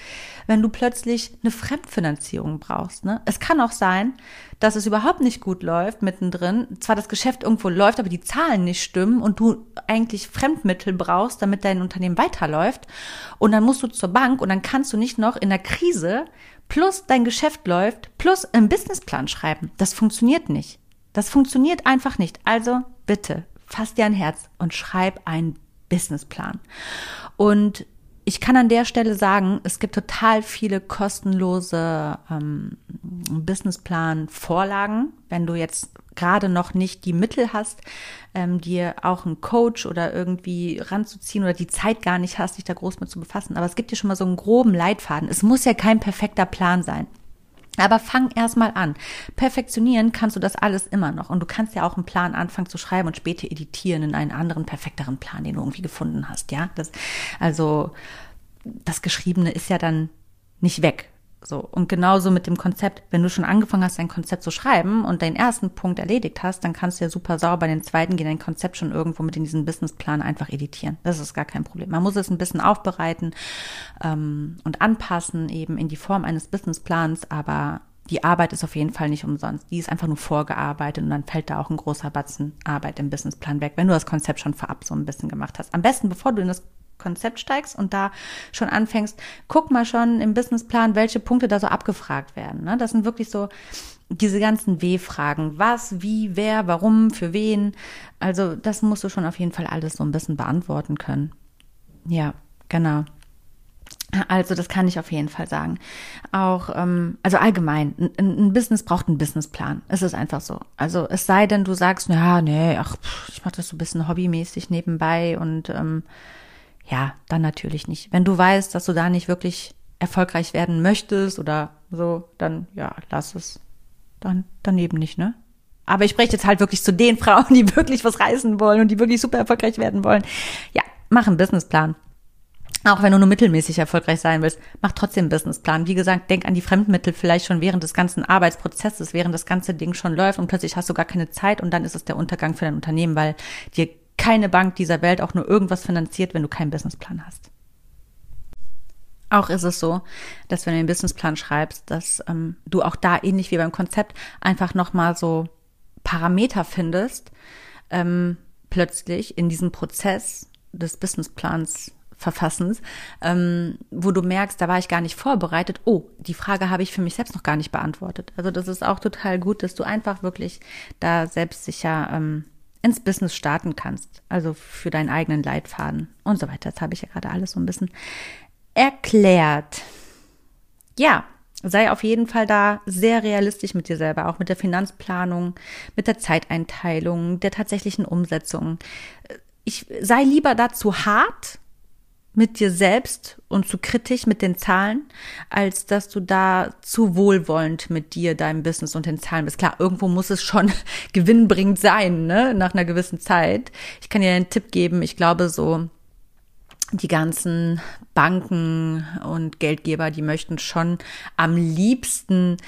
A: wenn du plötzlich eine Fremdfinanzierung brauchst. Ne? Es kann auch sein, dass es überhaupt nicht gut läuft mittendrin. Zwar das Geschäft irgendwo läuft, aber die Zahlen nicht stimmen und du eigentlich Fremdmittel brauchst, damit dein Unternehmen weiterläuft. Und dann musst du zur Bank und dann kannst du nicht noch in der Krise plus dein Geschäft läuft plus einen Businessplan schreiben. Das funktioniert nicht. Das funktioniert einfach nicht. Also bitte, fass dir ein Herz und schreib einen Businessplan. Und ich kann an der Stelle sagen, es gibt total viele kostenlose ähm, Businessplan-Vorlagen. Wenn du jetzt gerade noch nicht die Mittel hast, ähm, dir auch einen Coach oder irgendwie ranzuziehen oder die Zeit gar nicht hast, dich da groß mit zu befassen. Aber es gibt dir schon mal so einen groben Leitfaden. Es muss ja kein perfekter Plan sein. Aber fang erstmal an. Perfektionieren kannst du das alles immer noch. Und du kannst ja auch einen Plan anfangen zu schreiben und später editieren in einen anderen, perfekteren Plan, den du irgendwie gefunden hast. Ja, das, also, das Geschriebene ist ja dann nicht weg. So. Und genauso mit dem Konzept, wenn du schon angefangen hast, dein Konzept zu schreiben und deinen ersten Punkt erledigt hast, dann kannst du ja super sauber den zweiten gehen, dein Konzept schon irgendwo mit in diesen Businessplan einfach editieren. Das ist gar kein Problem. Man muss es ein bisschen aufbereiten ähm, und anpassen, eben in die Form eines Businessplans, aber die Arbeit ist auf jeden Fall nicht umsonst. Die ist einfach nur vorgearbeitet und dann fällt da auch ein großer Batzen Arbeit im Businessplan weg, wenn du das Konzept schon vorab so ein bisschen gemacht hast. Am besten, bevor du in das Konzept steigst und da schon anfängst, guck mal schon im Businessplan, welche Punkte da so abgefragt werden. Ne? Das sind wirklich so diese ganzen W-Fragen. Was, wie, wer, warum, für wen. Also das musst du schon auf jeden Fall alles so ein bisschen beantworten können. Ja, genau. Also das kann ich auf jeden Fall sagen. Auch, ähm, also allgemein, ein, ein Business braucht einen Businessplan. Es ist einfach so. Also es sei denn, du sagst, ja, nee, ach, ich mache das so ein bisschen hobbymäßig nebenbei und ähm, ja, dann natürlich nicht. Wenn du weißt, dass du da nicht wirklich erfolgreich werden möchtest oder so, dann ja, lass es. Dann daneben nicht, ne? Aber ich spreche jetzt halt wirklich zu den Frauen, die wirklich was reißen wollen und die wirklich super erfolgreich werden wollen. Ja, mach einen Businessplan. Auch wenn du nur mittelmäßig erfolgreich sein willst, mach trotzdem einen Businessplan. Wie gesagt, denk an die Fremdmittel vielleicht schon während des ganzen Arbeitsprozesses, während das ganze Ding schon läuft und plötzlich hast du gar keine Zeit und dann ist es der Untergang für dein Unternehmen, weil dir keine Bank dieser Welt auch nur irgendwas finanziert, wenn du keinen Businessplan hast. Auch ist es so, dass wenn du den Businessplan schreibst, dass ähm, du auch da ähnlich wie beim Konzept einfach nochmal so Parameter findest, ähm, plötzlich in diesem Prozess des Businessplans Verfassens, ähm, wo du merkst, da war ich gar nicht vorbereitet. Oh, die Frage habe ich für mich selbst noch gar nicht beantwortet. Also das ist auch total gut, dass du einfach wirklich da selbstsicher ähm, ins Business starten kannst. Also für deinen eigenen Leitfaden und so weiter. Das habe ich ja gerade alles so ein bisschen erklärt. Ja, sei auf jeden Fall da sehr realistisch mit dir selber, auch mit der Finanzplanung, mit der Zeiteinteilung, der tatsächlichen Umsetzung. Ich sei lieber dazu hart mit dir selbst und zu kritisch mit den Zahlen, als dass du da zu wohlwollend mit dir, deinem Business und den Zahlen bist. Klar, irgendwo muss es schon gewinnbringend sein, ne, nach einer gewissen Zeit. Ich kann dir einen Tipp geben. Ich glaube so, die ganzen Banken und Geldgeber, die möchten schon am liebsten,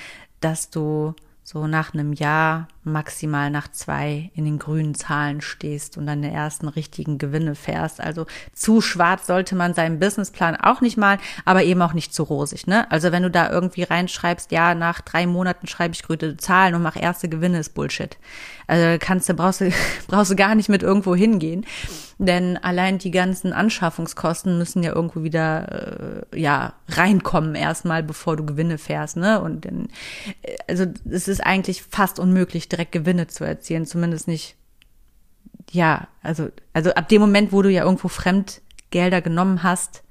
A: dass du so nach einem Jahr, maximal nach zwei in den grünen Zahlen stehst und der ersten richtigen Gewinne fährst. Also zu schwarz sollte man seinen Businessplan auch nicht malen, aber eben auch nicht zu rosig. Ne? Also wenn du da irgendwie reinschreibst, ja, nach drei Monaten schreibe ich grüne Zahlen und mache erste Gewinne, ist Bullshit. Also kannst du, brauchst du, brauchst du gar nicht mit irgendwo hingehen. Denn allein die ganzen Anschaffungskosten müssen ja irgendwo wieder äh, ja reinkommen erstmal, bevor du Gewinne fährst, ne? Und dann, äh, also es ist eigentlich fast unmöglich, direkt Gewinne zu erzielen, zumindest nicht. Ja, also also ab dem Moment, wo du ja irgendwo Fremdgelder genommen hast,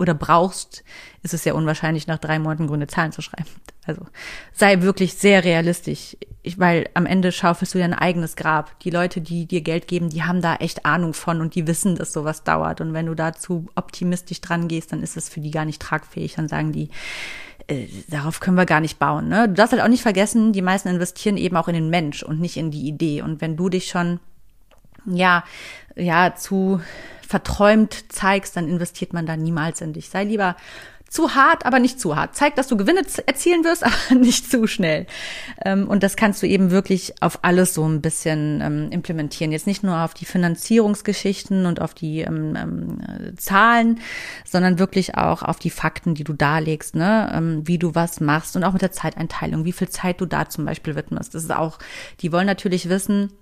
A: oder brauchst, ist es ja unwahrscheinlich, nach drei Monaten grüne Zahlen zu schreiben. Also sei wirklich sehr realistisch, ich, weil am Ende schaufelst du ja ein eigenes Grab. Die Leute, die dir Geld geben, die haben da echt Ahnung von und die wissen, dass sowas dauert. Und wenn du dazu optimistisch dran gehst, dann ist es für die gar nicht tragfähig. Dann sagen die, äh, darauf können wir gar nicht bauen. Ne? Du darfst halt auch nicht vergessen, die meisten investieren eben auch in den Mensch und nicht in die Idee. Und wenn du dich schon ja, ja, zu verträumt zeigst, dann investiert man da niemals in dich. Sei lieber zu hart, aber nicht zu hart. Zeig, dass du Gewinne erzielen wirst, aber nicht zu schnell. Ähm, und das kannst du eben wirklich auf alles so ein bisschen ähm, implementieren. Jetzt nicht nur auf die Finanzierungsgeschichten und auf die ähm, Zahlen, sondern wirklich auch auf die Fakten, die du darlegst, ne? Wie du was machst und auch mit der Zeiteinteilung, wie viel Zeit du da zum Beispiel widmest. Das ist auch, die wollen natürlich wissen,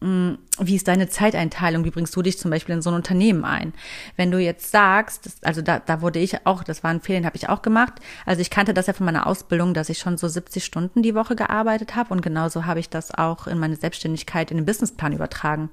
A: wie ist deine Zeiteinteilung? Wie bringst du dich zum Beispiel in so ein Unternehmen ein? Wenn du jetzt sagst, also da, da wurde ich auch, das war ein Fehler, habe ich auch gemacht. Also ich kannte das ja von meiner Ausbildung, dass ich schon so 70 Stunden die Woche gearbeitet habe und genauso habe ich das auch in meine Selbstständigkeit in den Businessplan übertragen.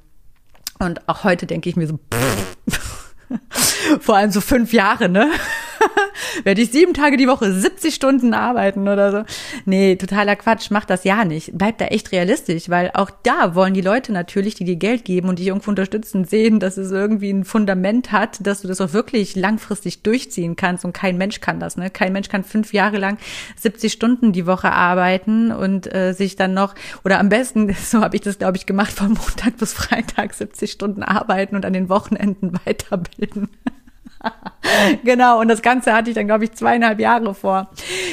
A: Und auch heute denke ich mir so, pff, vor allem so fünf Jahre, ne? Werde ich sieben Tage die Woche 70 Stunden arbeiten oder so. Nee, totaler Quatsch, mach das ja nicht. Bleib da echt realistisch, weil auch da wollen die Leute natürlich, die dir Geld geben und dich irgendwo unterstützen, sehen, dass es irgendwie ein Fundament hat, dass du das auch wirklich langfristig durchziehen kannst und kein Mensch kann das, ne? Kein Mensch kann fünf Jahre lang 70 Stunden die Woche arbeiten und äh, sich dann noch, oder am besten, so habe ich das, glaube ich, gemacht, von Montag bis Freitag 70 Stunden arbeiten und an den Wochenenden weiterbilden. genau, und das Ganze hatte ich dann, glaube ich, zweieinhalb Jahre vor.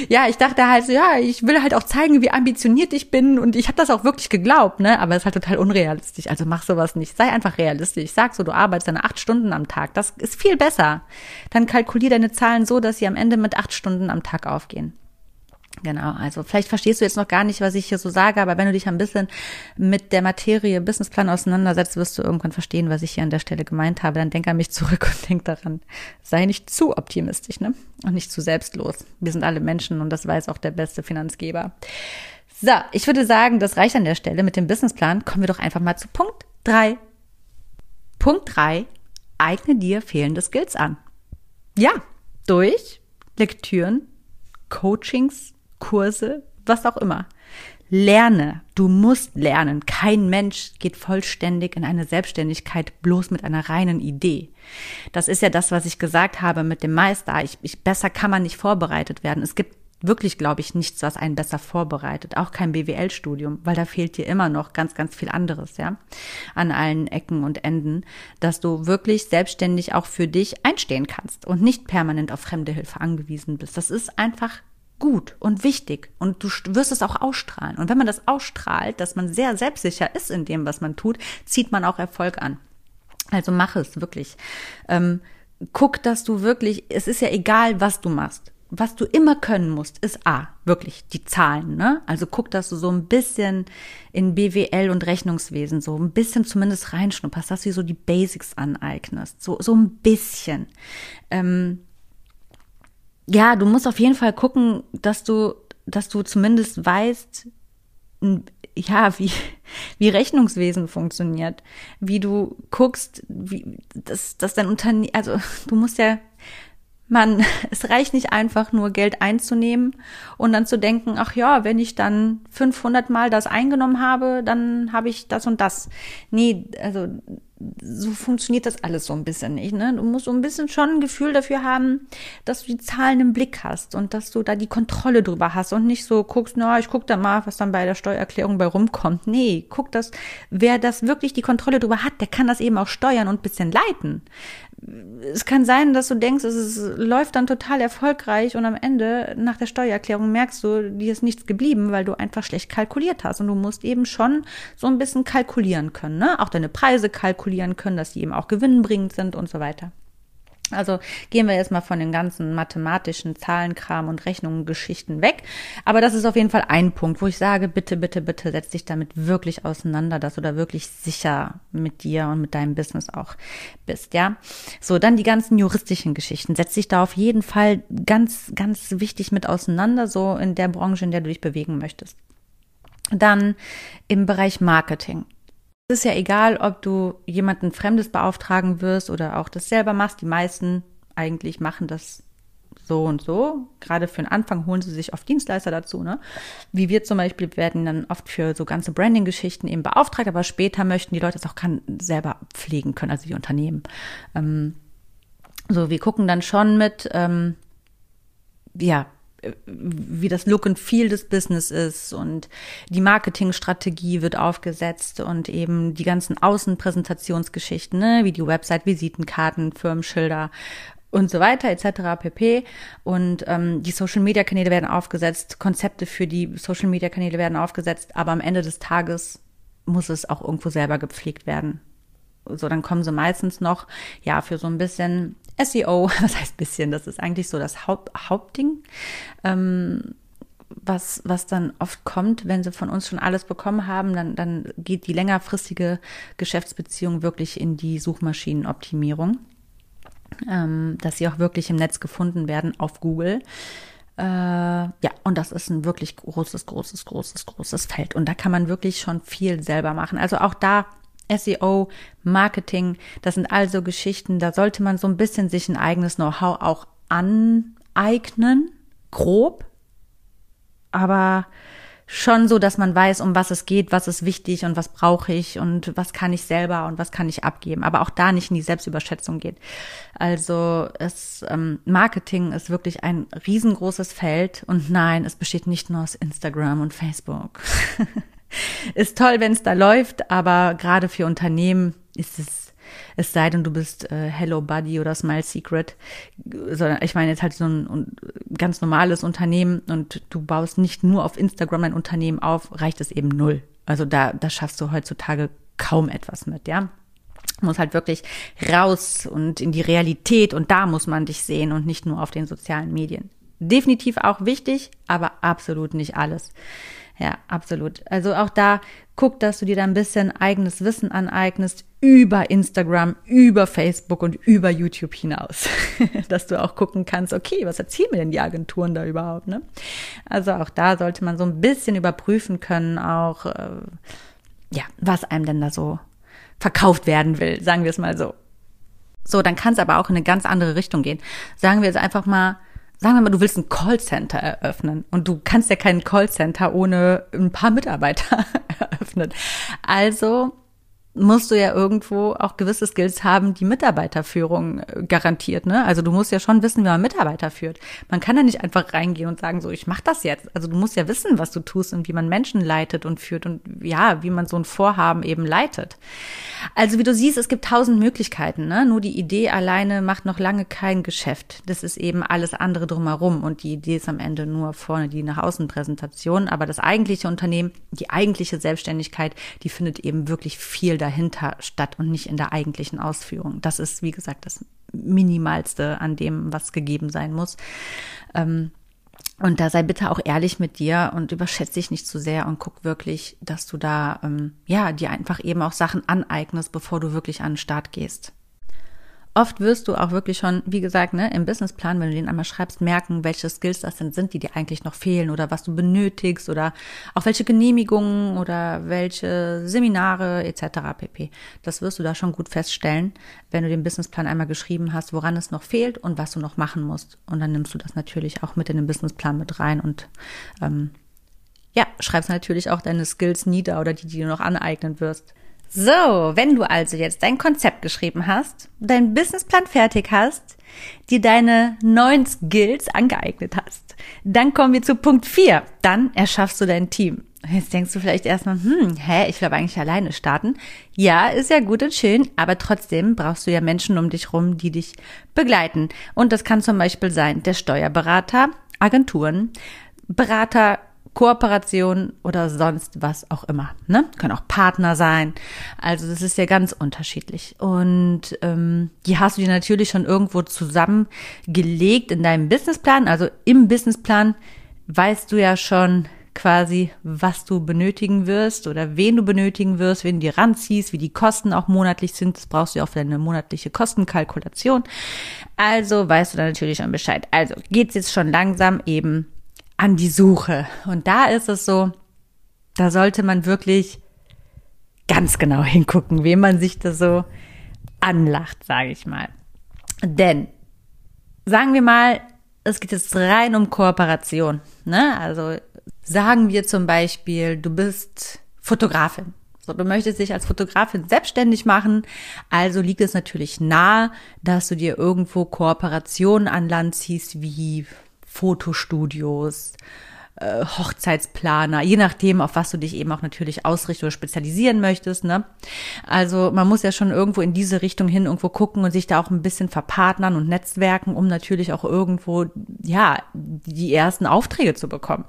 A: Ja, ich dachte halt so, ja, ich will halt auch zeigen, wie ambitioniert ich bin und ich habe das auch wirklich geglaubt, ne? Aber es ist halt total unrealistisch. Also mach sowas nicht. Sei einfach realistisch. Sag so, du arbeitest deine acht Stunden am Tag. Das ist viel besser. Dann kalkulier deine Zahlen so, dass sie am Ende mit acht Stunden am Tag aufgehen. Genau, also vielleicht verstehst du jetzt noch gar nicht, was ich hier so sage, aber wenn du dich ein bisschen mit der Materie Businessplan auseinandersetzt, wirst du irgendwann verstehen, was ich hier an der Stelle gemeint habe. Dann denk an mich zurück und denk daran, sei nicht zu optimistisch, ne? Und nicht zu selbstlos. Wir sind alle Menschen und das weiß auch der beste Finanzgeber. So, ich würde sagen, das reicht an der Stelle mit dem Businessplan. Kommen wir doch einfach mal zu Punkt drei. Punkt drei: Eigne dir fehlende Skills an. Ja, durch Lektüren, Coachings, Kurse, was auch immer. Lerne, du musst lernen. Kein Mensch geht vollständig in eine Selbstständigkeit bloß mit einer reinen Idee. Das ist ja das, was ich gesagt habe mit dem Meister. Ich, ich, besser kann man nicht vorbereitet werden. Es gibt wirklich, glaube ich, nichts, was einen besser vorbereitet. Auch kein BWL-Studium, weil da fehlt dir immer noch ganz, ganz viel anderes, ja, an allen Ecken und Enden, dass du wirklich selbstständig auch für dich einstehen kannst und nicht permanent auf fremde Hilfe angewiesen bist. Das ist einfach gut und wichtig und du wirst es auch ausstrahlen. Und wenn man das ausstrahlt, dass man sehr selbstsicher ist in dem, was man tut, zieht man auch Erfolg an. Also mach es wirklich. Ähm, guck, dass du wirklich, es ist ja egal, was du machst was du immer können musst, ist A, wirklich die Zahlen, ne? Also guck, dass du so ein bisschen in BWL und Rechnungswesen so ein bisschen zumindest reinschnupperst, dass du so die Basics aneignest. So, so ein bisschen. Ähm, ja, du musst auf jeden Fall gucken, dass du, dass du zumindest weißt, ja, wie, wie Rechnungswesen funktioniert, wie du guckst, wie, dass, dass dein Unternehmen, also du musst ja man, es reicht nicht einfach nur Geld einzunehmen und dann zu denken, ach ja, wenn ich dann 500 Mal das eingenommen habe, dann habe ich das und das. Nee, also so funktioniert das alles so ein bisschen nicht. Ne? Du musst so ein bisschen schon ein Gefühl dafür haben, dass du die Zahlen im Blick hast und dass du da die Kontrolle drüber hast und nicht so guckst, na, ich guck da mal, was dann bei der Steuererklärung bei rumkommt. Nee, guck das, wer das wirklich die Kontrolle drüber hat, der kann das eben auch steuern und bisschen leiten es kann sein, dass du denkst, es ist, läuft dann total erfolgreich und am Ende nach der Steuererklärung merkst du, dir ist nichts geblieben, weil du einfach schlecht kalkuliert hast. Und du musst eben schon so ein bisschen kalkulieren können, ne? Auch deine Preise kalkulieren können, dass die eben auch gewinnbringend sind und so weiter. Also gehen wir jetzt mal von den ganzen mathematischen Zahlenkram und Rechnungen, Geschichten weg. Aber das ist auf jeden Fall ein Punkt, wo ich sage, bitte, bitte, bitte setz dich damit wirklich auseinander, dass du da wirklich sicher mit dir und mit deinem Business auch bist, ja. So, dann die ganzen juristischen Geschichten. Setz dich da auf jeden Fall ganz, ganz wichtig mit auseinander, so in der Branche, in der du dich bewegen möchtest. Dann im Bereich Marketing. Es ist ja egal, ob du jemanden Fremdes beauftragen wirst oder auch das selber machst. Die meisten eigentlich machen das so und so. Gerade für den Anfang holen sie sich oft Dienstleister dazu. Ne? Wie wir zum Beispiel werden dann oft für so ganze Branding-Geschichten eben beauftragt, aber später möchten die Leute es auch kann, selber pflegen können, also die Unternehmen. Ähm, so, wir gucken dann schon mit, ähm, ja, wie das Look and Feel des Business ist und die Marketingstrategie wird aufgesetzt und eben die ganzen Außenpräsentationsgeschichten, ne, wie die Website, Visitenkarten, Firmenschilder und so weiter etc. pp. Und ähm, die Social Media Kanäle werden aufgesetzt, Konzepte für die Social Media Kanäle werden aufgesetzt, aber am Ende des Tages muss es auch irgendwo selber gepflegt werden. So, dann kommen sie meistens noch, ja, für so ein bisschen SEO, was heißt bisschen, das ist eigentlich so das Haupt, Hauptding, ähm, was, was dann oft kommt, wenn sie von uns schon alles bekommen haben, dann, dann geht die längerfristige Geschäftsbeziehung wirklich in die Suchmaschinenoptimierung, ähm, dass sie auch wirklich im Netz gefunden werden auf Google. Äh, ja, und das ist ein wirklich großes, großes, großes, großes Feld. Und da kann man wirklich schon viel selber machen. Also auch da SEO, Marketing, das sind also Geschichten, da sollte man so ein bisschen sich ein eigenes Know-how auch aneignen, grob, aber schon so, dass man weiß, um was es geht, was ist wichtig und was brauche ich und was kann ich selber und was kann ich abgeben. Aber auch da nicht in die Selbstüberschätzung geht. Also es ähm, Marketing ist wirklich ein riesengroßes Feld und nein, es besteht nicht nur aus Instagram und Facebook. ist toll, wenn es da läuft, aber gerade für Unternehmen ist es, es sei denn, du bist äh, Hello Buddy oder Smile Secret, sondern ich meine jetzt halt so ein, ein ganz normales Unternehmen und du baust nicht nur auf Instagram ein Unternehmen auf, reicht es eben null. Also da, da schaffst du heutzutage kaum etwas mit, ja muss halt wirklich raus und in die Realität und da muss man dich sehen und nicht nur auf den sozialen Medien. Definitiv auch wichtig, aber absolut nicht alles. Ja, absolut. Also auch da guck, dass du dir da ein bisschen eigenes Wissen aneignest über Instagram, über Facebook und über YouTube hinaus. dass du auch gucken kannst, okay, was erzählen mir denn die Agenturen da überhaupt, ne? Also auch da sollte man so ein bisschen überprüfen können, auch, äh, ja, was einem denn da so verkauft werden will, sagen wir es mal so. So, dann kann es aber auch in eine ganz andere Richtung gehen. Sagen wir jetzt einfach mal, sagen wir mal, du willst ein Callcenter eröffnen und du kannst ja kein Callcenter ohne ein paar Mitarbeiter eröffnen. Also musst du ja irgendwo auch gewisse Skills haben, die Mitarbeiterführung äh, garantiert. Ne? Also du musst ja schon wissen, wie man Mitarbeiter führt. Man kann ja nicht einfach reingehen und sagen, so, ich mach das jetzt. Also du musst ja wissen, was du tust und wie man Menschen leitet und führt und ja, wie man so ein Vorhaben eben leitet. Also wie du siehst, es gibt tausend Möglichkeiten. Ne? Nur die Idee alleine macht noch lange kein Geschäft. Das ist eben alles andere drumherum und die Idee ist am Ende nur vorne die nach außen Präsentation. Aber das eigentliche Unternehmen, die eigentliche Selbstständigkeit, die findet eben wirklich viel dahinter statt und nicht in der eigentlichen Ausführung. Das ist, wie gesagt, das Minimalste an dem, was gegeben sein muss. Ähm, und da sei bitte auch ehrlich mit dir und überschätze dich nicht zu sehr und guck wirklich, dass du da, ähm, ja, dir einfach eben auch Sachen aneignest, bevor du wirklich an den Start gehst. Oft wirst du auch wirklich schon, wie gesagt, ne, im Businessplan, wenn du den einmal schreibst, merken, welche Skills das denn sind, die dir eigentlich noch fehlen oder was du benötigst oder auch welche Genehmigungen oder welche Seminare etc. pp. Das wirst du da schon gut feststellen, wenn du den Businessplan einmal geschrieben hast, woran es noch fehlt und was du noch machen musst. Und dann nimmst du das natürlich auch mit in den Businessplan mit rein und ähm, ja, schreibst natürlich auch deine Skills nieder oder die, die du noch aneignen wirst. So, wenn du also jetzt dein Konzept geschrieben hast, deinen Businessplan fertig hast, dir deine neuen Skills angeeignet hast, dann kommen wir zu Punkt 4. Dann erschaffst du dein Team. Jetzt denkst du vielleicht erstmal, hm, hä, ich will aber eigentlich alleine starten. Ja, ist ja gut und schön, aber trotzdem brauchst du ja Menschen um dich rum, die dich begleiten. Und das kann zum Beispiel sein der Steuerberater, Agenturen, Berater Kooperation oder sonst was auch immer. Ne? Können auch Partner sein. Also das ist ja ganz unterschiedlich. Und ähm, die hast du dir natürlich schon irgendwo zusammengelegt in deinem Businessplan. Also im Businessplan weißt du ja schon quasi, was du benötigen wirst oder wen du benötigen wirst, wen du dir ranziehst, wie die Kosten auch monatlich sind. Das brauchst du ja auch für deine monatliche Kostenkalkulation. Also weißt du da natürlich schon Bescheid. Also geht's jetzt schon langsam eben an die Suche. Und da ist es so, da sollte man wirklich ganz genau hingucken, wem man sich da so anlacht, sage ich mal. Denn sagen wir mal, es geht jetzt rein um Kooperation. Ne? Also sagen wir zum Beispiel, du bist Fotografin. So, du möchtest dich als Fotografin selbstständig machen, also liegt es natürlich nahe, dass du dir irgendwo Kooperationen an Land ziehst, wie Fotostudios, äh, Hochzeitsplaner, je nachdem, auf was du dich eben auch natürlich ausrichten oder spezialisieren möchtest. Ne? Also man muss ja schon irgendwo in diese Richtung hin irgendwo gucken und sich da auch ein bisschen verpartnern und netzwerken, um natürlich auch irgendwo ja die ersten Aufträge zu bekommen.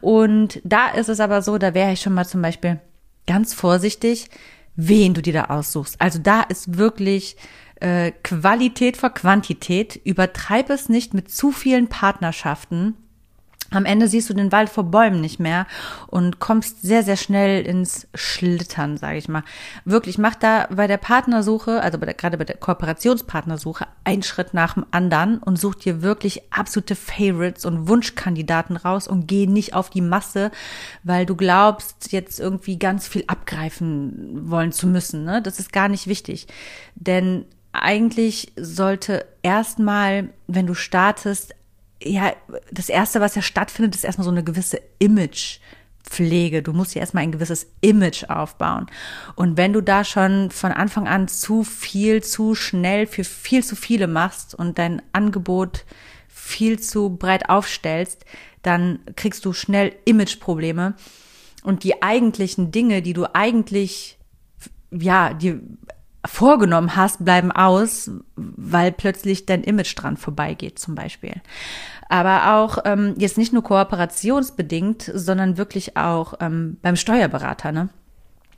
A: Und da ist es aber so, da wäre ich schon mal zum Beispiel ganz vorsichtig, wen du dir da aussuchst. Also da ist wirklich äh, Qualität vor Quantität. Übertreib es nicht mit zu vielen Partnerschaften. Am Ende siehst du den Wald vor Bäumen nicht mehr und kommst sehr, sehr schnell ins Schlittern, sage ich mal. Wirklich, mach da bei der Partnersuche, also bei der, gerade bei der Kooperationspartnersuche, einen Schritt nach dem anderen und such dir wirklich absolute Favorites und Wunschkandidaten raus und geh nicht auf die Masse, weil du glaubst, jetzt irgendwie ganz viel abgreifen wollen zu müssen. Ne? Das ist gar nicht wichtig. Denn eigentlich sollte erstmal, wenn du startest, ja, das erste, was ja stattfindet, ist erstmal so eine gewisse Imagepflege. Du musst ja erstmal ein gewisses Image aufbauen. Und wenn du da schon von Anfang an zu viel, zu schnell für viel zu viele machst und dein Angebot viel zu breit aufstellst, dann kriegst du schnell Imageprobleme. Und die eigentlichen Dinge, die du eigentlich, ja, die vorgenommen hast, bleiben aus, weil plötzlich dein Image dran vorbeigeht zum Beispiel. Aber auch ähm, jetzt nicht nur kooperationsbedingt, sondern wirklich auch ähm, beim Steuerberater. Ne?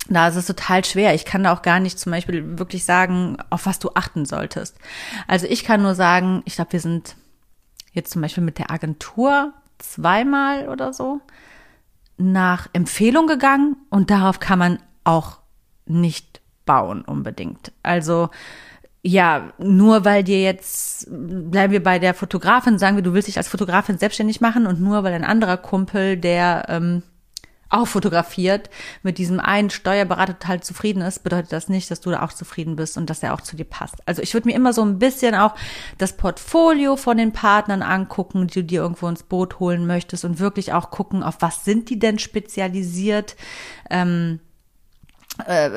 A: Da ist es total schwer. Ich kann da auch gar nicht zum Beispiel wirklich sagen, auf was du achten solltest. Also ich kann nur sagen, ich glaube, wir sind jetzt zum Beispiel mit der Agentur zweimal oder so nach Empfehlung gegangen und darauf kann man auch nicht bauen unbedingt. Also ja, nur weil dir jetzt, bleiben wir bei der Fotografin, sagen wir, du willst dich als Fotografin selbstständig machen und nur weil ein anderer Kumpel, der ähm, auch fotografiert, mit diesem einen Steuerberater total zufrieden ist, bedeutet das nicht, dass du da auch zufrieden bist und dass er auch zu dir passt. Also ich würde mir immer so ein bisschen auch das Portfolio von den Partnern angucken, die du dir irgendwo ins Boot holen möchtest und wirklich auch gucken, auf was sind die denn spezialisiert. Ähm, äh,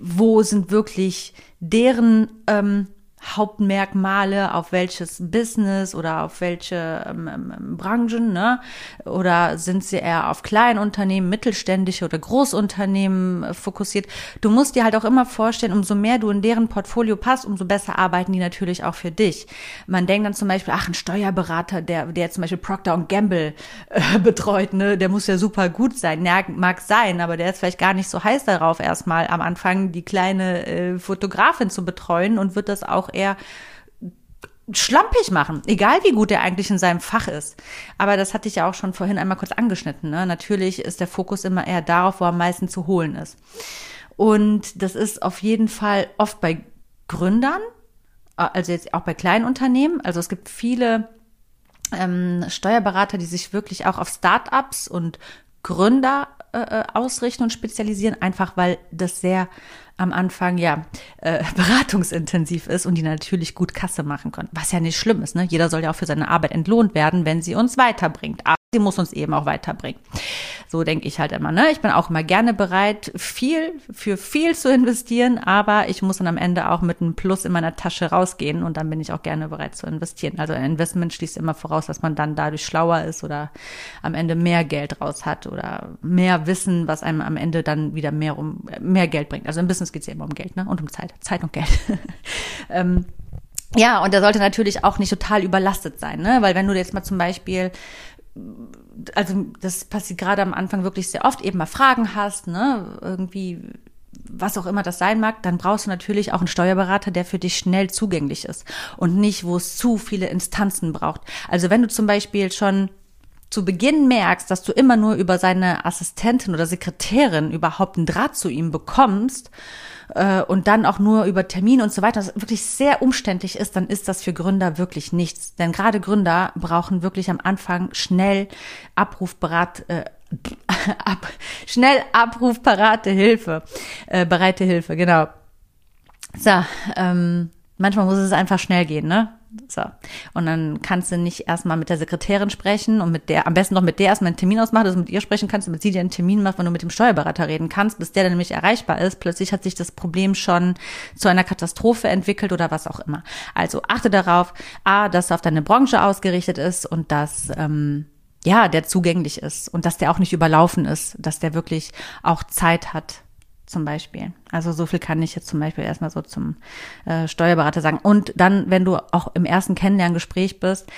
A: wo sind wirklich deren ähm, Hauptmerkmale auf welches Business oder auf welche ähm, ähm, Branchen, ne? Oder sind sie eher auf Kleinunternehmen, mittelständische oder Großunternehmen äh, fokussiert? Du musst dir halt auch immer vorstellen, umso mehr du in deren Portfolio passt, umso besser arbeiten die natürlich auch für dich. Man denkt dann zum Beispiel, ach, ein Steuerberater, der, der zum Beispiel Procter Gamble äh, betreut, ne, der muss ja super gut sein. Ja, mag sein, aber der ist vielleicht gar nicht so heiß darauf, erstmal am Anfang die kleine äh, Fotografin zu betreuen und wird das auch eher schlampig machen, egal wie gut er eigentlich in seinem Fach ist. Aber das hatte ich ja auch schon vorhin einmal kurz angeschnitten. Ne? Natürlich ist der Fokus immer eher darauf, wo am meisten zu holen ist. Und das ist auf jeden Fall oft bei Gründern, also jetzt auch bei kleinen Unternehmen. Also es gibt viele ähm, Steuerberater, die sich wirklich auch auf Startups und Gründer äh, äh ausrichten und spezialisieren, einfach weil das sehr am Anfang ja äh, beratungsintensiv ist und die natürlich gut Kasse machen können. Was ja nicht schlimm ist, ne? Jeder soll ja auch für seine Arbeit entlohnt werden, wenn sie uns weiterbringt. Sie muss uns eben auch weiterbringen. So denke ich halt immer, ne? Ich bin auch immer gerne bereit, viel für viel zu investieren, aber ich muss dann am Ende auch mit einem Plus in meiner Tasche rausgehen und dann bin ich auch gerne bereit zu investieren. Also ein Investment schließt immer voraus, dass man dann dadurch schlauer ist oder am Ende mehr Geld raus hat oder mehr Wissen, was einem am Ende dann wieder mehr um mehr Geld bringt. Also im Business geht es ja immer um Geld, ne? Und um Zeit. Zeit und Geld. ähm, ja, und der sollte natürlich auch nicht total überlastet sein, ne? Weil wenn du jetzt mal zum Beispiel also das passiert gerade am Anfang wirklich sehr oft, eben mal Fragen hast, ne, irgendwie was auch immer das sein mag, dann brauchst du natürlich auch einen Steuerberater, der für dich schnell zugänglich ist und nicht, wo es zu viele Instanzen braucht. Also wenn du zum Beispiel schon zu Beginn merkst, dass du immer nur über seine Assistentin oder Sekretärin überhaupt einen Draht zu ihm bekommst, äh, und dann auch nur über Termine und so weiter, das wirklich sehr umständlich ist, dann ist das für Gründer wirklich nichts. Denn gerade Gründer brauchen wirklich am Anfang schnell abrufberat, äh, ab, schnell abrufparate Hilfe, äh, bereite Hilfe, genau. So, ähm, manchmal muss es einfach schnell gehen, ne? So. Und dann kannst du nicht erstmal mit der Sekretärin sprechen und mit der, am besten noch mit der erstmal einen Termin ausmachen, dass du mit ihr sprechen kannst, damit sie dir einen Termin macht, wenn du mit dem Steuerberater reden kannst, bis der dann nämlich erreichbar ist. Plötzlich hat sich das Problem schon zu einer Katastrophe entwickelt oder was auch immer. Also achte darauf, A, dass er auf deine Branche ausgerichtet ist und dass, ähm, ja, der zugänglich ist und dass der auch nicht überlaufen ist, dass der wirklich auch Zeit hat, zum Beispiel. Also so viel kann ich jetzt zum Beispiel erstmal so zum äh, Steuerberater sagen. Und dann, wenn du auch im ersten Kennenlerngespräch bist,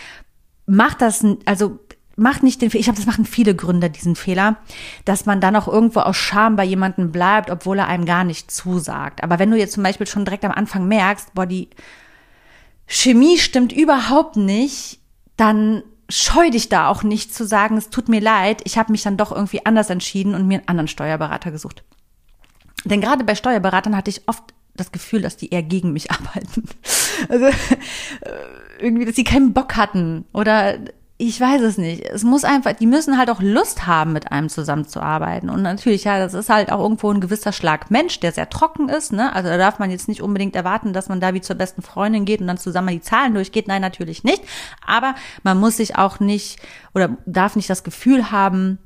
A: mach das, also mach nicht den Fehler, ich habe das machen viele Gründer diesen Fehler, dass man dann auch irgendwo aus Scham bei jemandem bleibt, obwohl er einem gar nicht zusagt. Aber wenn du jetzt zum Beispiel schon direkt am Anfang merkst, boah, die Chemie stimmt überhaupt nicht, dann scheu dich da auch nicht zu sagen, es tut mir leid, ich habe mich dann doch irgendwie anders entschieden und mir einen anderen Steuerberater gesucht. Denn gerade bei Steuerberatern hatte ich oft das Gefühl, dass die eher gegen mich arbeiten. Also äh, irgendwie, dass sie keinen Bock hatten oder ich weiß es nicht. Es muss einfach, die müssen halt auch Lust haben, mit einem zusammenzuarbeiten. Und natürlich, ja, das ist halt auch irgendwo ein gewisser Schlag Mensch, der sehr trocken ist, ne? Also da darf man jetzt nicht unbedingt erwarten, dass man da wie zur besten Freundin geht und dann zusammen die Zahlen durchgeht. Nein, natürlich nicht. Aber man muss sich auch nicht oder darf nicht das Gefühl haben,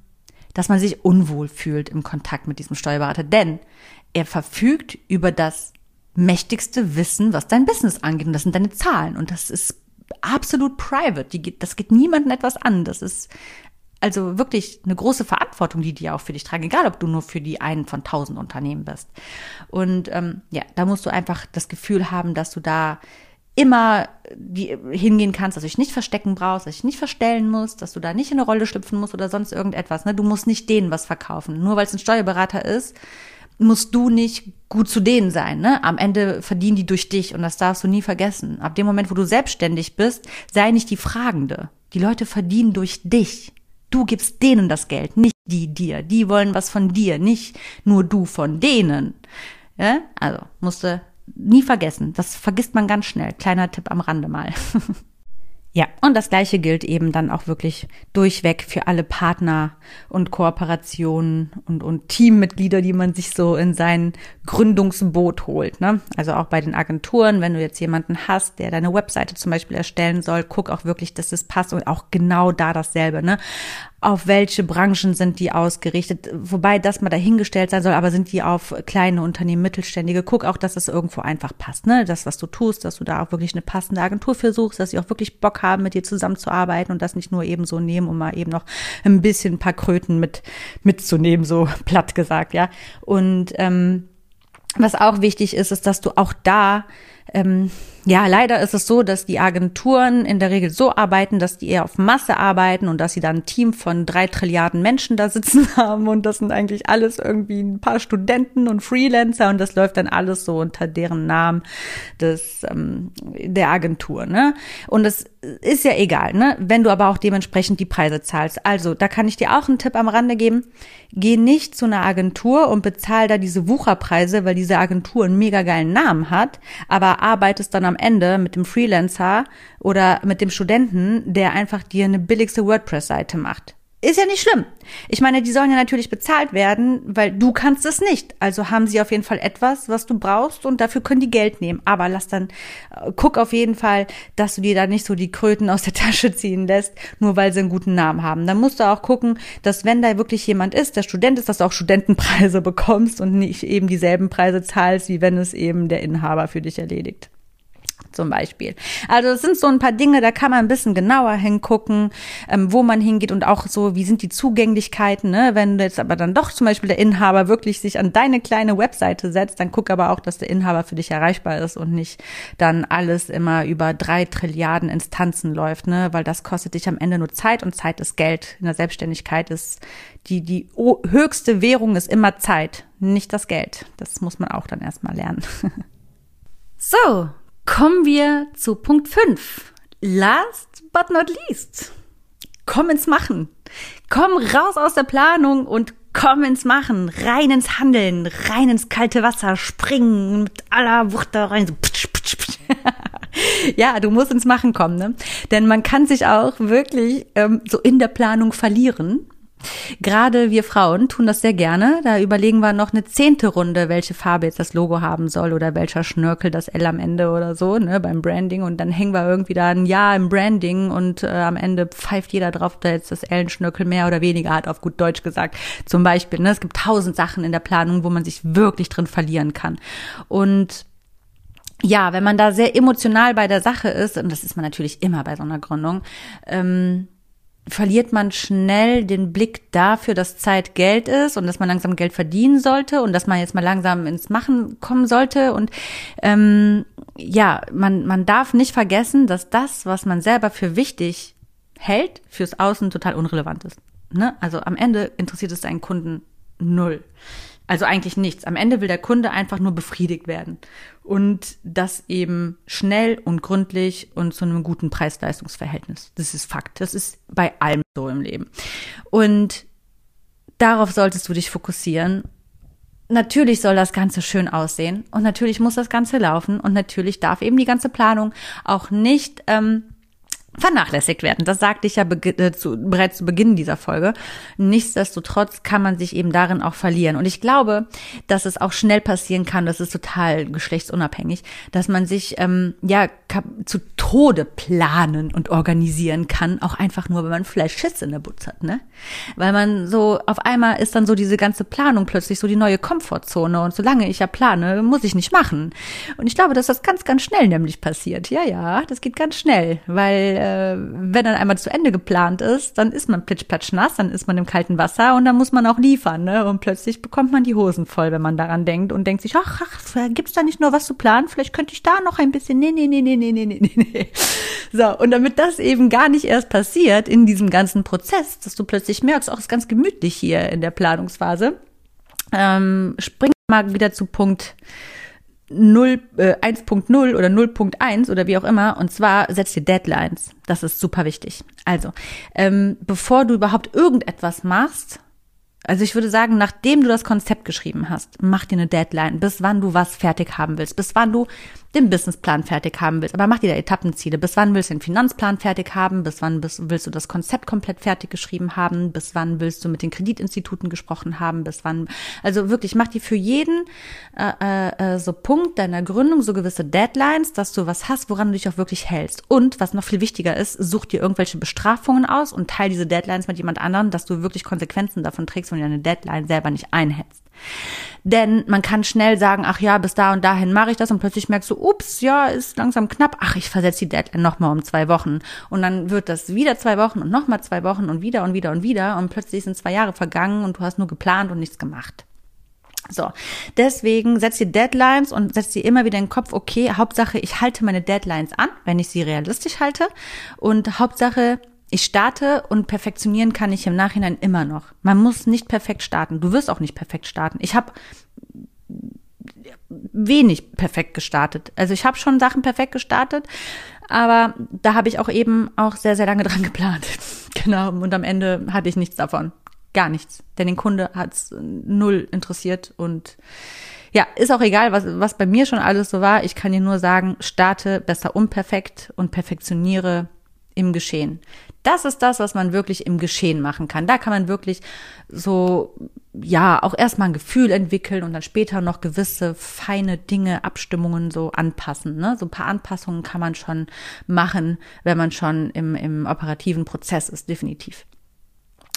A: dass man sich unwohl fühlt im Kontakt mit diesem Steuerberater. Denn er verfügt über das mächtigste Wissen, was dein Business angeht. Und das sind deine Zahlen. Und das ist absolut private. Die das geht niemandem etwas an. Das ist also wirklich eine große Verantwortung, die die auch für dich tragen, egal ob du nur für die einen von tausend Unternehmen bist. Und ähm, ja, da musst du einfach das Gefühl haben, dass du da immer die, hingehen kannst, dass du dich nicht verstecken brauchst, dass du dich nicht verstellen musst, dass du da nicht in eine Rolle schlüpfen musst oder sonst irgendetwas. Ne? Du musst nicht denen was verkaufen. Nur weil es ein Steuerberater ist, musst du nicht gut zu denen sein. Ne? Am Ende verdienen die durch dich und das darfst du nie vergessen. Ab dem Moment, wo du selbstständig bist, sei nicht die Fragende. Die Leute verdienen durch dich. Du gibst denen das Geld, nicht die dir. Die wollen was von dir, nicht nur du von denen. Ja? Also musste nie vergessen. Das vergisst man ganz schnell. Kleiner Tipp am Rande mal. Ja, und das gleiche gilt eben dann auch wirklich durchweg für alle Partner und Kooperationen und, und Teammitglieder, die man sich so in sein Gründungsboot holt. Ne? Also auch bei den Agenturen, wenn du jetzt jemanden hast, der deine Webseite zum Beispiel erstellen soll, guck auch wirklich, dass es passt und auch genau da dasselbe. Ne? Auf welche Branchen sind die ausgerichtet, wobei das mal dahingestellt sein soll, aber sind die auf kleine Unternehmen, Mittelständige, guck auch, dass es irgendwo einfach passt, ne, das, was du tust, dass du da auch wirklich eine passende Agentur für suchst, dass sie auch wirklich Bock haben, mit dir zusammenzuarbeiten und das nicht nur eben so nehmen, um mal eben noch ein bisschen ein paar Kröten mit, mitzunehmen, so platt gesagt, ja, und, ähm, was auch wichtig ist, ist, dass du auch da ähm, ja, leider ist es so, dass die Agenturen in der Regel so arbeiten, dass die eher auf Masse arbeiten und dass sie dann ein Team von drei Trilliarden Menschen da sitzen haben und das sind eigentlich alles irgendwie ein paar Studenten und Freelancer und das läuft dann alles so unter deren Namen des ähm, der Agentur, ne? Und es ist ja egal, ne? Wenn du aber auch dementsprechend die Preise zahlst. Also, da kann ich dir auch einen Tipp am Rande geben. Geh nicht zu einer Agentur und bezahl da diese Wucherpreise, weil diese Agentur einen mega geilen Namen hat, aber arbeitest dann am Ende mit dem Freelancer oder mit dem Studenten, der einfach dir eine billigste WordPress-Seite macht. Ist ja nicht schlimm. Ich meine, die sollen ja natürlich bezahlt werden, weil du kannst es nicht. Also haben sie auf jeden Fall etwas, was du brauchst und dafür können die Geld nehmen. Aber lass dann, äh, guck auf jeden Fall, dass du dir da nicht so die Kröten aus der Tasche ziehen lässt, nur weil sie einen guten Namen haben. Dann musst du auch gucken, dass wenn da wirklich jemand ist, der Student ist, dass du auch Studentenpreise bekommst und nicht eben dieselben Preise zahlst, wie wenn es eben der Inhaber für dich erledigt zum Beispiel. Also es sind so ein paar Dinge, da kann man ein bisschen genauer hingucken, ähm, wo man hingeht und auch so, wie sind die Zugänglichkeiten, ne? Wenn jetzt aber dann doch zum Beispiel der Inhaber wirklich sich an deine kleine Webseite setzt, dann guck aber auch, dass der Inhaber für dich erreichbar ist und nicht dann alles immer über drei Trilliarden Instanzen läuft, ne? Weil das kostet dich am Ende nur Zeit und Zeit ist Geld. In der Selbstständigkeit ist die, die höchste Währung ist immer Zeit, nicht das Geld. Das muss man auch dann erstmal lernen. so, Kommen wir zu Punkt 5. Last but not least. Komm ins Machen. Komm raus aus der Planung und komm ins Machen. Rein ins Handeln. Rein ins kalte Wasser. Springen mit aller Wucht da rein. Ja, du musst ins Machen kommen, ne? Denn man kann sich auch wirklich ähm, so in der Planung verlieren Gerade wir Frauen tun das sehr gerne. Da überlegen wir noch eine zehnte Runde, welche Farbe jetzt das Logo haben soll oder welcher Schnörkel das L am Ende oder so, ne, beim Branding. Und dann hängen wir irgendwie da ein Jahr im Branding und äh, am Ende pfeift jeder drauf, ob da jetzt das L ein Schnörkel mehr oder weniger hat, auf gut Deutsch gesagt. Zum Beispiel, ne, es gibt tausend Sachen in der Planung, wo man sich wirklich drin verlieren kann. Und ja, wenn man da sehr emotional bei der Sache ist, und das ist man natürlich immer bei so einer Gründung, ähm, verliert man schnell den Blick dafür, dass Zeit Geld ist und dass man langsam Geld verdienen sollte und dass man jetzt mal langsam ins Machen kommen sollte. Und ähm, ja, man, man darf nicht vergessen, dass das, was man selber für wichtig hält, fürs Außen total unrelevant ist. Ne? Also am Ende interessiert es deinen Kunden null. Also eigentlich nichts. Am Ende will der Kunde einfach nur befriedigt werden. Und das eben schnell und gründlich und zu einem guten Preis-Leistungs-Verhältnis. Das ist Fakt. Das ist bei allem so im Leben. Und darauf solltest du dich fokussieren. Natürlich soll das Ganze schön aussehen und natürlich muss das Ganze laufen und natürlich darf eben die ganze Planung auch nicht ähm, vernachlässigt werden. Das sagte ich ja äh, zu, bereits zu Beginn dieser Folge. Nichtsdestotrotz kann man sich eben darin auch verlieren. Und ich glaube, dass es auch schnell passieren kann, das ist total geschlechtsunabhängig, dass man sich ähm, ja zu Tode planen und organisieren kann, auch einfach nur, wenn man vielleicht Schiss in der Butz hat, ne? Weil man so, auf einmal ist dann so diese ganze Planung plötzlich so die neue Komfortzone und solange ich ja plane, muss ich nicht machen. Und ich glaube, dass das ganz, ganz schnell nämlich passiert. Ja, ja, das geht ganz schnell, weil äh, wenn dann einmal zu Ende geplant ist, dann ist man plitschplatsch nass, dann ist man im kalten Wasser und dann muss man auch liefern, ne? Und plötzlich bekommt man die Hosen voll, wenn man daran denkt und denkt sich, ach, ach gibt's da nicht nur was zu planen? Vielleicht könnte ich da noch ein bisschen, nee, nee, nee, nee, nee, nee, nee, nee. So, und damit das eben gar nicht erst passiert in diesem ganzen Prozess, dass du plötzlich merkst, auch ist ganz gemütlich hier in der Planungsphase, ähm, spring mal wieder zu Punkt 0, äh, 1.0 oder 0.1 oder wie auch immer. Und zwar setz dir Deadlines. Das ist super wichtig. Also, ähm, bevor du überhaupt irgendetwas machst, also ich würde sagen, nachdem du das Konzept geschrieben hast, mach dir eine Deadline, bis wann du was fertig haben willst, bis wann du den Businessplan fertig haben willst, aber mach dir da Etappenziele. Bis wann willst du den Finanzplan fertig haben? Bis wann willst du das Konzept komplett fertig geschrieben haben? Bis wann willst du mit den Kreditinstituten gesprochen haben? Bis wann, also wirklich, mach dir für jeden äh, äh, äh, so Punkt deiner Gründung so gewisse Deadlines, dass du was hast, woran du dich auch wirklich hältst. Und was noch viel wichtiger ist, such dir irgendwelche Bestrafungen aus und teile diese Deadlines mit jemand anderem, dass du wirklich Konsequenzen davon trägst, wenn du deine Deadline selber nicht einhältst. Denn man kann schnell sagen, ach ja, bis da und dahin mache ich das und plötzlich merkst du, ups, ja, ist langsam knapp. Ach, ich versetze die Deadline nochmal um zwei Wochen. Und dann wird das wieder zwei Wochen und nochmal zwei Wochen und wieder und wieder und wieder. Und plötzlich sind zwei Jahre vergangen und du hast nur geplant und nichts gemacht. So, deswegen setz dir Deadlines und setz dir immer wieder in den Kopf, okay, Hauptsache, ich halte meine Deadlines an, wenn ich sie realistisch halte. Und Hauptsache, ich starte und perfektionieren kann ich im Nachhinein immer noch. Man muss nicht perfekt starten. Du wirst auch nicht perfekt starten. Ich habe wenig perfekt gestartet. Also ich habe schon Sachen perfekt gestartet, aber da habe ich auch eben auch sehr, sehr lange dran geplant. genau. Und am Ende hatte ich nichts davon. Gar nichts. Denn den Kunde hat's null interessiert und ja, ist auch egal, was, was bei mir schon alles so war. Ich kann dir nur sagen, starte besser unperfekt und perfektioniere im Geschehen. Das ist das, was man wirklich im Geschehen machen kann. Da kann man wirklich so, ja, auch erstmal ein Gefühl entwickeln und dann später noch gewisse feine Dinge, Abstimmungen so anpassen. Ne? So ein paar Anpassungen kann man schon machen, wenn man schon im, im operativen Prozess ist, definitiv.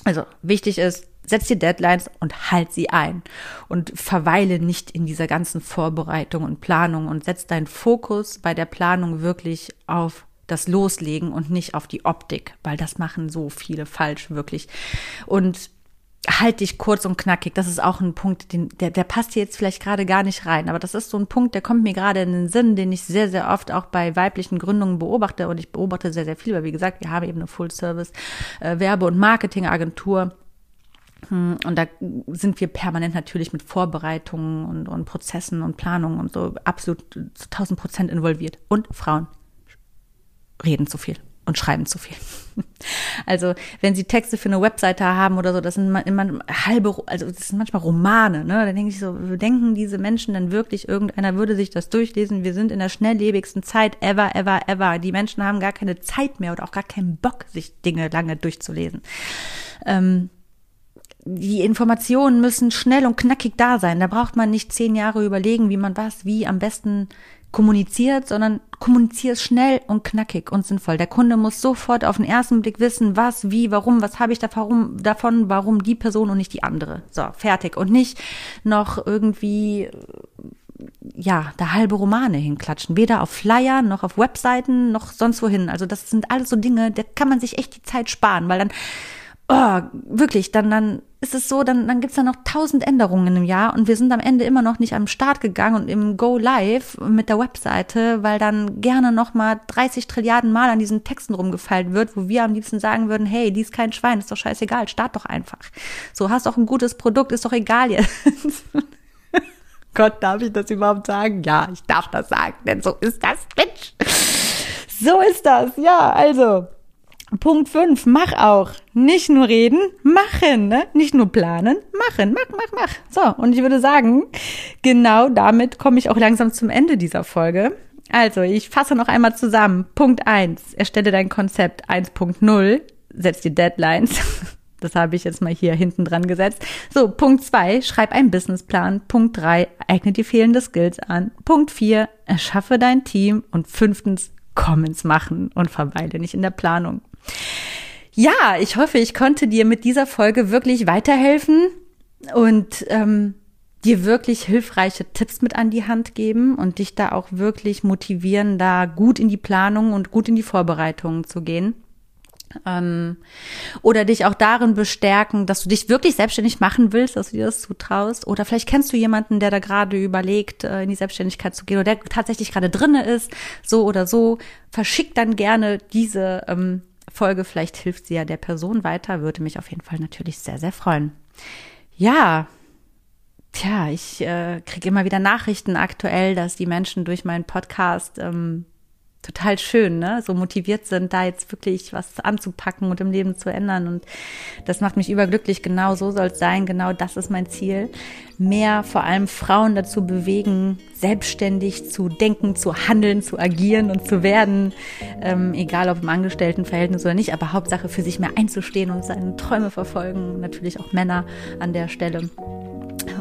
A: Also wichtig ist, setz dir Deadlines und halt sie ein und verweile nicht in dieser ganzen Vorbereitung und Planung und setz deinen Fokus bei der Planung wirklich auf das Loslegen und nicht auf die Optik, weil das machen so viele falsch, wirklich. Und halt dich kurz und knackig. Das ist auch ein Punkt, den, der, der passt hier jetzt vielleicht gerade gar nicht rein. Aber das ist so ein Punkt, der kommt mir gerade in den Sinn, den ich sehr, sehr oft auch bei weiblichen Gründungen beobachte. Und ich beobachte sehr, sehr viel, weil wie gesagt, wir haben eben eine Full-Service-Werbe- äh, und Marketingagentur. Hm, und da sind wir permanent natürlich mit Vorbereitungen und, und Prozessen und Planungen und so absolut zu 1000 Prozent involviert. Und Frauen reden zu viel und schreiben zu viel. Also, wenn sie Texte für eine Webseite haben oder so, das sind immer halbe, also das sind manchmal Romane, ne? Da denke ich so, denken diese Menschen dann wirklich, irgendeiner würde sich das durchlesen? Wir sind in der schnelllebigsten Zeit ever, ever, ever. Die Menschen haben gar keine Zeit mehr oder auch gar keinen Bock, sich Dinge lange durchzulesen. Ähm, die Informationen müssen schnell und knackig da sein. Da braucht man nicht zehn Jahre überlegen, wie man was, wie am besten kommuniziert, sondern kommuniziert schnell und knackig und sinnvoll. Der Kunde muss sofort auf den ersten Blick wissen, was, wie, warum, was habe ich davon, davon, warum die Person und nicht die andere. So, fertig. Und nicht noch irgendwie, ja, da halbe Romane hinklatschen. Weder auf Flyer, noch auf Webseiten, noch sonst wohin. Also das sind alles so Dinge, da kann man sich echt die Zeit sparen, weil dann oh, wirklich, dann, dann ist es so, dann, dann gibt's da noch tausend Änderungen im Jahr und wir sind am Ende immer noch nicht am Start gegangen und im Go Live mit der Webseite, weil dann gerne noch mal 30 Trilliarden Mal an diesen Texten rumgefeilt wird, wo wir am liebsten sagen würden, hey, die ist kein Schwein, ist doch scheißegal, start doch einfach. So, hast doch ein gutes Produkt, ist doch egal jetzt. Gott, darf ich das überhaupt sagen? Ja, ich darf das sagen, denn so ist das, Mensch. So ist das, ja, also. Punkt 5, mach auch. Nicht nur reden, machen, ne? Nicht nur planen, machen, mach, mach, mach. So, und ich würde sagen, genau damit komme ich auch langsam zum Ende dieser Folge. Also, ich fasse noch einmal zusammen. Punkt 1, erstelle dein Konzept 1.0, setz die Deadlines. Das habe ich jetzt mal hier hinten dran gesetzt. So, Punkt 2, schreib einen Businessplan. Punkt 3, eigne die fehlende Skills an. Punkt 4, erschaffe dein Team. Und fünftens, komm ins Machen und verweile nicht in der Planung. Ja, ich hoffe, ich konnte dir mit dieser Folge wirklich weiterhelfen und ähm, dir wirklich hilfreiche Tipps mit an die Hand geben und dich da auch wirklich motivieren, da gut in die Planung und gut in die Vorbereitungen zu gehen. Ähm, oder dich auch darin bestärken, dass du dich wirklich selbstständig machen willst, dass du dir das zutraust. Oder vielleicht kennst du jemanden, der da gerade überlegt, äh, in die Selbstständigkeit zu gehen oder der tatsächlich gerade drinne ist, so oder so. Verschick dann gerne diese ähm, Folge. Vielleicht hilft sie ja der Person weiter. Würde mich auf jeden Fall natürlich sehr, sehr freuen. Ja, tja, ich äh, kriege immer wieder Nachrichten aktuell, dass die Menschen durch meinen Podcast ähm, total schön, ne? So motiviert sind, da jetzt wirklich was anzupacken und im Leben zu ändern. Und das macht mich überglücklich. Genau so soll es sein. Genau das ist mein Ziel. Mehr vor allem Frauen dazu bewegen, selbstständig zu denken, zu handeln, zu agieren und zu werden. Ähm, egal ob im Angestelltenverhältnis oder nicht, aber Hauptsache für sich mehr einzustehen und seine Träume verfolgen. Natürlich auch Männer an der Stelle.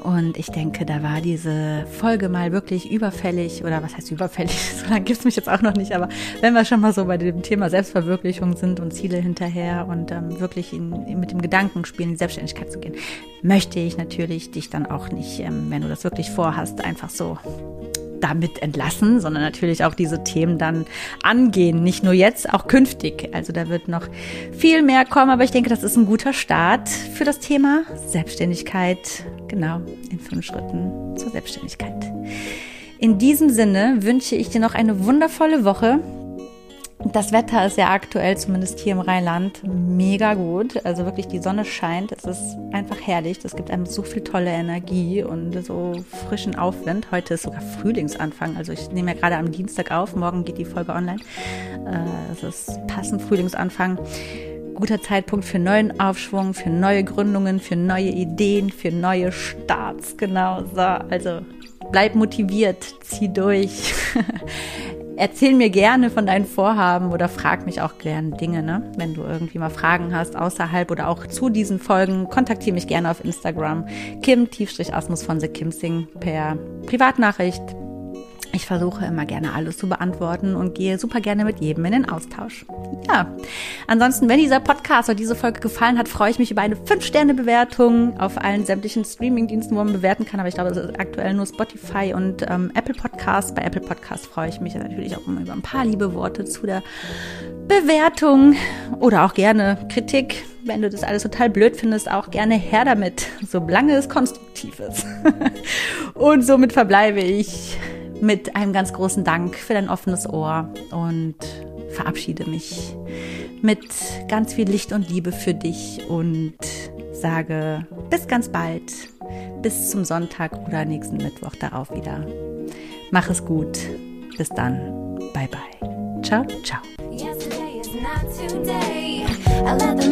A: Und ich denke, da war diese Folge mal wirklich überfällig, oder was heißt überfällig? So lange gibt's mich jetzt auch noch nicht, aber wenn wir schon mal so bei dem Thema Selbstverwirklichung sind und Ziele hinterher und ähm, wirklich in, mit dem Gedanken spielen, in die Selbstständigkeit zu gehen, möchte ich natürlich dich dann auch nicht, ähm, wenn du das wirklich vorhast, einfach so damit entlassen, sondern natürlich auch diese Themen dann angehen. Nicht nur jetzt, auch künftig. Also da wird noch viel mehr kommen, aber ich denke, das ist ein guter Start für das Thema Selbstständigkeit. Genau, in fünf Schritten zur Selbstständigkeit. In diesem Sinne wünsche ich dir noch eine wundervolle Woche. Das Wetter ist ja aktuell, zumindest hier im Rheinland, mega gut. Also wirklich, die Sonne scheint. Es ist einfach herrlich. Es gibt einem so viel tolle Energie und so frischen Aufwind. Heute ist sogar Frühlingsanfang. Also ich nehme ja gerade am Dienstag auf. Morgen geht die Folge online. Äh, es ist passend Frühlingsanfang. Guter Zeitpunkt für neuen Aufschwung, für neue Gründungen, für neue Ideen, für neue Starts. Genau so. Also bleib motiviert, zieh durch. erzähl mir gerne von deinen Vorhaben oder frag mich auch gerne Dinge, ne? Wenn du irgendwie mal Fragen hast außerhalb oder auch zu diesen Folgen, kontaktiere mich gerne auf Instagram. Kim-Asmus von The Kim Sing per Privatnachricht ich versuche immer gerne alles zu beantworten und gehe super gerne mit jedem in den Austausch. Ja, ansonsten, wenn dieser Podcast oder diese Folge gefallen hat, freue ich mich über eine 5-Sterne-Bewertung auf allen sämtlichen Streaming-Diensten, wo man bewerten kann. Aber ich glaube, es ist aktuell nur Spotify und ähm, Apple Podcast. Bei Apple Podcast freue ich mich natürlich auch immer über ein paar liebe Worte zu der Bewertung oder auch gerne Kritik. Wenn du das alles total blöd findest, auch gerne her damit, solange es konstruktiv ist. und somit verbleibe ich mit einem ganz großen Dank für dein offenes Ohr und verabschiede mich mit ganz viel Licht und Liebe für dich und sage bis ganz bald, bis zum Sonntag oder nächsten Mittwoch darauf wieder. Mach es gut. Bis dann. Bye bye. Ciao, ciao. I let the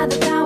A: moving.